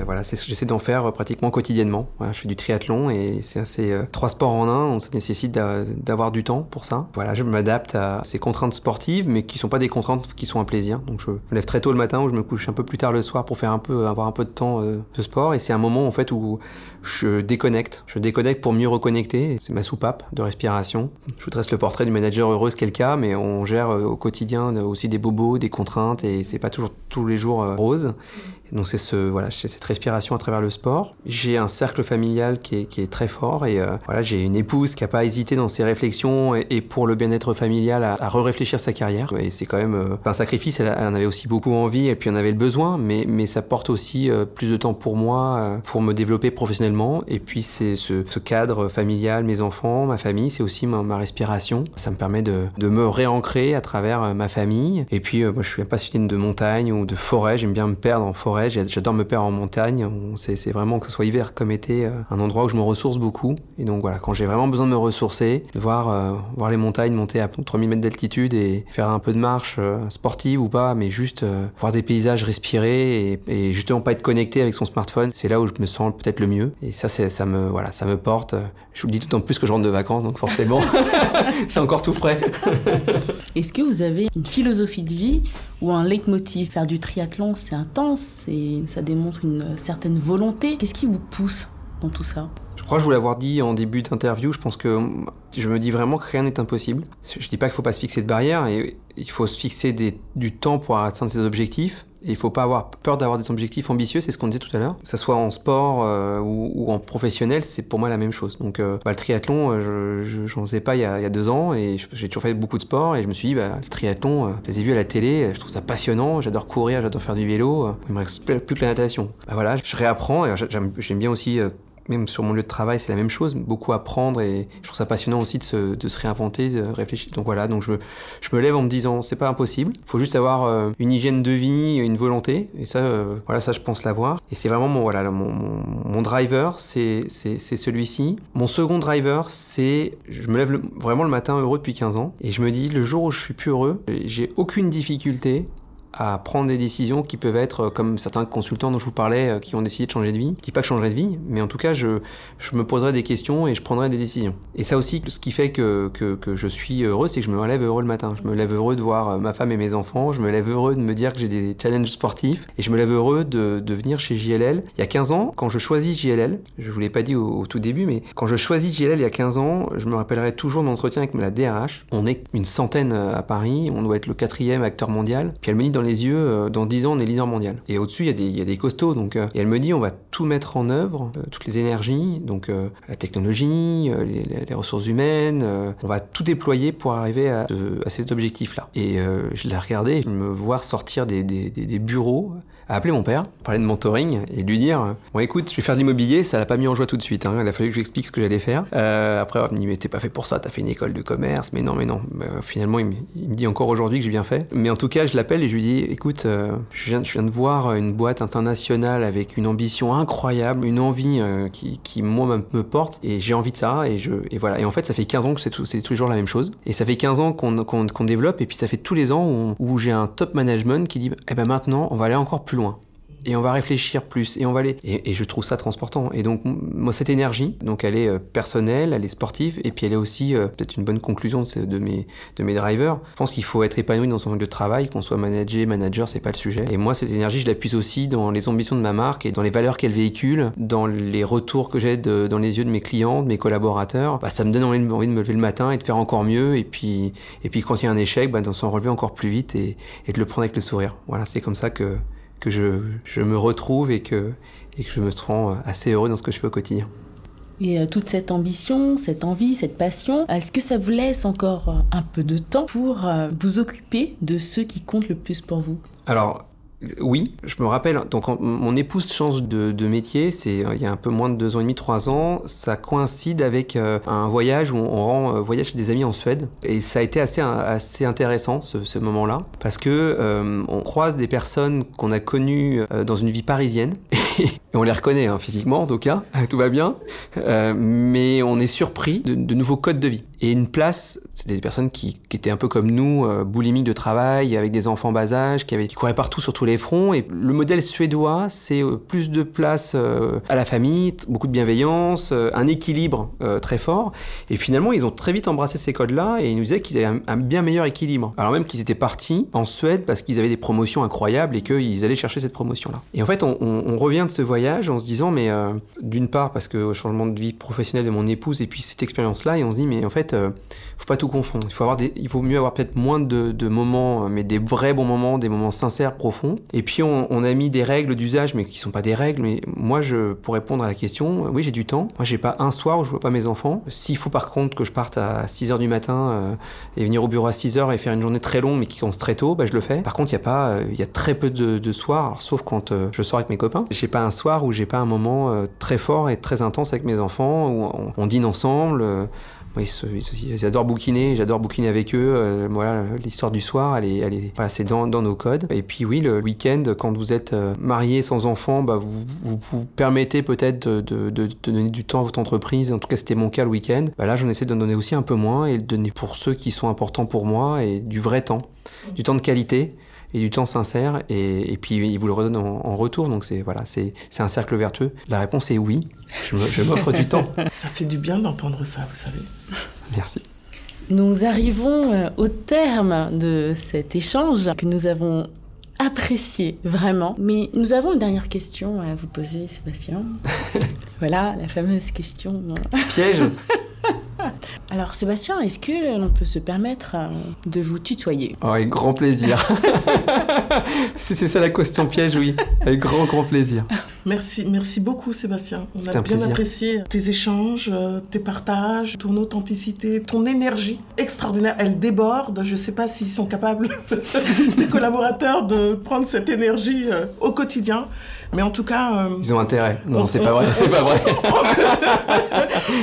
voilà, c'est j'essaie d'en faire pratiquement quotidiennement. Je fais du triathlon et c'est assez trois sports en un, on se nécessite d'avoir du temps pour ça. Voilà, je m'adapte à ces contraintes sportives, mais qui sont pas des contraintes qui sont un plaisir. Donc je me lève très tôt le matin ou je me couche un peu plus tard le soir pour faire un peu, avoir un peu de temps euh, de sport. Et c'est un moment en fait où je déconnecte. Je déconnecte pour mieux reconnecter. C'est ma soupape de respiration. Je vous dresse le portrait du manager heureux, cas, mais on gère euh, au quotidien aussi des bobos, des contraintes, et c'est pas toujours tous les jours euh, rose. Donc c'est ce, voilà, cette respiration à travers le sport. J'ai un cercle familial qui est, qui est très fort et euh, voilà, j'ai une épouse qui n'a pas hésité dans ses réflexions et, pour le bien-être familial à, à re-réfléchir sa carrière. Et c'est quand même euh, un sacrifice, elle, en avait aussi beaucoup envie et puis on avait le besoin, mais, mais ça porte aussi euh, plus de temps pour moi, pour me développer professionnellement. Et puis c'est ce, cadre familial, mes enfants, ma famille, c'est aussi ma, ma, respiration. Ça me permet de, de, me réancrer à travers ma famille. Et puis moi je suis un passionné de montagne ou de forêt, j'aime bien me perdre en forêt, j'adore me perdre en montagne. C'est vraiment que ce soit hiver comme été, un endroit où je me ressource beaucoup. Et donc voilà, quand j'ai vraiment besoin de me ressourcer, de voir, euh, les montagnes monter à 3000 mètres d'altitude et faire un peu de marche euh, sportive ou pas, mais juste euh, voir des paysages, respirer et, justement pas être connecté avec son smartphone, c'est là où je me sens peut-être le mieux. Et ça, ça me, voilà, ça me porte. Je vous le dis tout en plus que je rentre de vacances, donc forcément, c'est encore tout frais. Est-ce que vous avez une philosophie de vie ou un leitmotiv Faire du triathlon, c'est intense, et ça démontre une certaine volonté. Qu'est-ce qui vous pousse dans tout ça? Je crois que je vous l'avoir dit en début d'interview, je pense que je me dis vraiment que rien n'est impossible. Je dis pas qu'il faut pas se fixer de barrières, et il faut se fixer du temps pour atteindre ses objectifs. Et il faut pas avoir peur d'avoir des objectifs ambitieux, c'est ce qu'on disait tout à l'heure. Que ce soit en sport euh, ou, en professionnel, c'est pour moi la même chose. Donc euh, bah, le triathlon, euh, je n'en faisais pas il y, a, il y, a, deux ans et j'ai toujours fait beaucoup de sport et je me suis dit, bah, le triathlon, je les ai vus à la télé, je trouve ça passionnant, j'adore courir, j'adore faire du vélo, il me reste plus que la natation. Bah, voilà, je réapprends et j'aime bien aussi même sur mon lieu de travail, c'est la même chose, beaucoup apprendre et je trouve ça passionnant aussi de se, réinventer, de réfléchir. Donc voilà, donc je me, lève en me disant c'est pas impossible, il faut juste avoir euh, une hygiène de vie, une volonté et ça, euh, voilà, ça je pense l'avoir. Et c'est vraiment mon, voilà, mon driver, c'est celui-ci. Mon second driver, c'est je me lève vraiment le matin heureux depuis 15 ans et je me dis le jour où je suis plus heureux, j'ai aucune difficulté à prendre des décisions qui peuvent être, euh, comme certains consultants dont je vous parlais, euh, qui ont décidé de changer de vie. Je dis pas que je de vie, mais en tout cas, je, je me poserai des questions et je prendrai des décisions. Et ça aussi, ce qui fait que, que, que je suis heureux, c'est que je me lève heureux le matin. Je me lève heureux de voir euh, ma femme et mes enfants, je me lève heureux de me dire que j'ai des challenges sportifs, et je me lève heureux de, de venir chez JLL. Il y a 15 ans, quand je choisis JLL, je vous l'ai pas dit au, tout début, mais quand je choisis JLL il y a 15 ans, je me rappellerai toujours de l'entretien avec la DRH. On est une centaine à Paris, on doit être le quatrième acteur mondial. Puis elle me dit dans les yeux, dans 10 ans, on est leader mondial. Et au-dessus, il y, a des costauds. Donc, euh, et elle me dit, on va tout mettre en œuvre, euh, toutes les énergies, donc euh, la technologie, les, ressources humaines, on va tout déployer pour arriver à, à ces objectifs-là. Et je l'ai regardé, je me voir sortir des bureaux à appeler mon père, parler de mentoring et lui dire Bon, écoute, je vais faire de l'immobilier, ça l'a pas mis en joie tout de suite. Hein. Il a fallu que je lui explique ce que j'allais faire. Euh, après, il me dit Mais t'es pas fait pour ça, t'as fait une école de commerce. Mais non, mais non. Bah, finalement, il me, dit encore aujourd'hui que j'ai bien fait. Mais en tout cas, je l'appelle et je lui dis Écoute, euh, je, viens, de voir une boîte internationale avec une ambition incroyable, une envie euh, qui, qui, moi, me porte et j'ai envie de ça. Et, je, et voilà. Et en fait, ça fait 15 ans que c'est tous les jours la même chose. Et ça fait 15 ans qu'on qu développe. Et puis, ça fait tous les ans où, où j'ai un top management qui dit Eh ben maintenant, on va aller encore plus loin. Et on va réfléchir plus et on va aller et, je trouve ça transportant. Et donc moi cette énergie donc elle est euh, personnelle elle est sportive et puis elle est aussi euh, peut-être une bonne conclusion de, mes de mes drivers. Je pense qu'il faut être épanoui dans son lieu de travail qu'on soit manager manager c'est pas le sujet. Et moi cette énergie je l'appuie aussi dans les ambitions de ma marque et dans les valeurs qu'elle véhicule dans les retours que j'ai dans les yeux de mes clients de mes collaborateurs. Bah, ça me donne envie de, me lever le matin et de faire encore mieux et puis et puis quand il y a un échec bah, d'en s'en relever encore plus vite et de le prendre avec le sourire. Voilà c'est comme ça que que je, je, me retrouve et que, et que je me sens assez heureux dans ce que je fais au quotidien. Et euh, toute cette ambition, cette envie, cette passion, est-ce que ça vous laisse encore un peu de temps pour euh, vous occuper de ceux qui comptent le plus pour vous? Alors, oui, je me rappelle, donc mon épouse change de, métier, c'est il y a un peu moins de deux ans et demi, trois ans, ça coïncide avec un voyage où on, rend voyage chez des amis en Suède, et ça a été assez, intéressant ce, moment-là, parce que euh, on croise des personnes qu'on a connues dans une vie parisienne, et on les reconnaît hein, physiquement en tout cas, tout va bien, euh, mais on est surpris de nouveaux codes de vie. Et une place, c'était des personnes qui, qui, étaient un peu comme nous, euh, boulimiques de travail, avec des enfants bas âge, qui, avaient, qui couraient partout sur tous les fronts. Et le modèle suédois, c'est euh, plus de place euh, à la famille, beaucoup de bienveillance, euh, un équilibre euh, très fort. Et finalement, ils ont très vite embrassé ces codes-là et ils nous disaient qu'ils avaient un, bien meilleur équilibre. Alors même qu'ils étaient partis en Suède parce qu'ils avaient des promotions incroyables et qu'ils allaient chercher cette promotion-là. Et en fait, on, on, on, revient de ce voyage en se disant, mais d'une part, parce que au changement de vie professionnelle de mon épouse et puis cette expérience-là, et on se dit, mais en fait, fait, euh, faut pas tout confondre. Il faut avoir il vaut mieux avoir peut-être moins de, moments, mais des vrais bons moments, des moments sincères, profonds. Et puis on, a mis des règles d'usage, mais qui sont pas des règles. Mais moi, pour répondre à la question, oui, j'ai du temps. Moi, j'ai pas un soir où je vois pas mes enfants. S'il faut par contre que je parte à 6 h du matin euh, et venir au bureau à 6 h et faire une journée très longue, mais qui commence très tôt, bah, je le fais. Par contre, il y a pas, euh, il y a très peu de, soirs, sauf quand euh, je sors avec mes copains. J'ai pas un soir où j'ai pas un moment euh, très fort et très intense avec mes enfants, où on dîne ensemble. Ils, se, ils, ils, adorent bouquiner, j'adore bouquiner avec eux. Euh, voilà, l'histoire du soir, elle est, elle est, voilà, c'est dans, dans, nos codes. Et puis oui, le week-end, quand vous êtes euh, marié sans enfant, bah, vous, vous, vous permettez peut-être de, de, de, de, donner du temps à votre entreprise. En tout cas, c'était mon cas le week-end. Bah, là, j'en essaie d'en donner aussi un peu moins et de donner pour ceux qui sont importants pour moi et du vrai temps, du temps de qualité et du temps sincère et, et puis il vous le redonne en, en retour donc c'est voilà c'est c'est un cercle vertueux. La réponse est oui. Je m'offre du temps. Ça fait du bien d'entendre ça vous savez. Merci. Nous arrivons euh, au terme de cet échange que nous avons apprécié vraiment. Mais nous avons une dernière question à vous poser Sébastien. Voilà la fameuse question piège alors Sébastien, est-ce que l'on peut se permettre euh, de vous tutoyer? Oh, Avec grand plaisir. si c'est ça la question piège, oui. Avec grand, grand plaisir. Merci, merci beaucoup Sébastien. On a bien plaisir. apprécié tes échanges, euh, tes partages, ton authenticité, ton énergie extraordinaire. Elle déborde. Je ne sais pas s'ils sont capables, des collaborateurs, de prendre cette énergie euh, au quotidien. Mais en tout cas... Euh, Ils ont intérêt. Non, c'est pas vrai. C'est pas vrai.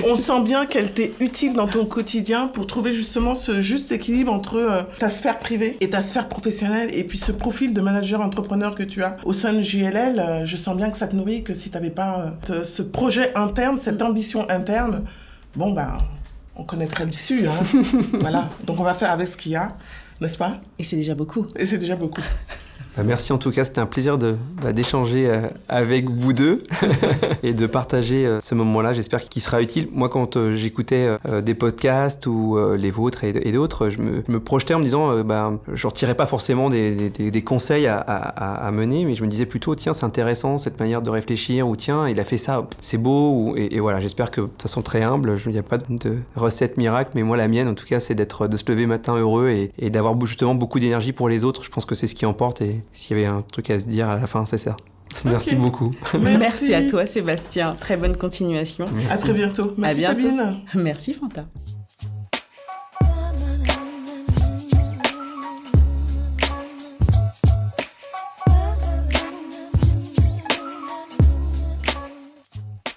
on sent bien qu'elle t'est utile dans ton quotidien pour trouver justement ce juste équilibre entre euh, ta sphère privée et ta sphère professionnelle et puis ce profil de manager entrepreneur que tu as au sein de JLL. Euh, je sens bien que ça te nourrit, que si tu n'avais pas euh, ce projet interne, cette ambition interne, bon ben, on connaîtrait l'issue. Hein. voilà. Donc on va faire avec ce qu'il y a, n'est-ce pas? Et c'est déjà beaucoup. Et c'est déjà beaucoup. Bah, merci en tout cas, c'était un plaisir bah, d'échanger euh, avec vous deux et de partager euh, ce moment-là. J'espère qu'il sera utile. Moi, quand euh, j'écoutais euh, des podcasts ou euh, les vôtres et, d'autres, je me, je me, projetais en me disant, bah, je ne retirais pas forcément des, conseils à, mener, mais je me disais plutôt, tiens, c'est intéressant cette manière de réfléchir, ou tiens, il a fait ça, c'est beau, et, voilà, j'espère que de façon très humble, il n'y a pas de recette miracle, mais moi, la mienne, en tout cas, c'est d'être, de se lever matin heureux et, d'avoir justement beaucoup d'énergie pour les autres. Je pense que c'est ce qui emporte s'il y avait un truc à se dire à la fin, c'est ça. Merci okay. beaucoup. Merci. Merci. à toi, Sébastien. Très bonne continuation. Merci. À très bientôt. Merci, à bientôt. Sabine. Merci, Fanta.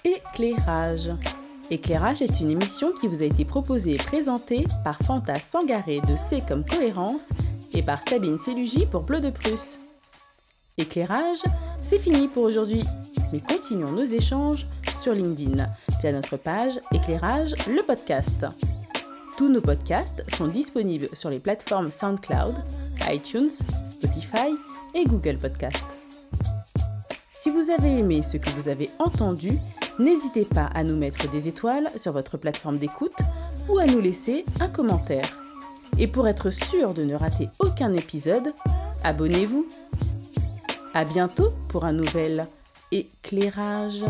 Éclairage. Éclairage est une émission qui vous a été proposée et présentée par Fanta Sangaré de C comme cohérence et par Sabine Célugi pour Bleu de Prusse. Éclairage, c'est fini pour aujourd'hui, mais continuons nos échanges sur LinkedIn via notre page Éclairage, le podcast. Tous nos podcasts sont disponibles sur les plateformes SoundCloud, iTunes, Spotify et Google Podcast. Si vous avez aimé ce que vous avez entendu, n'hésitez pas à nous mettre des étoiles sur votre plateforme d'écoute ou à nous laisser un commentaire. Et pour être sûr de ne rater aucun épisode, abonnez-vous. À bientôt pour un nouvel éclairage.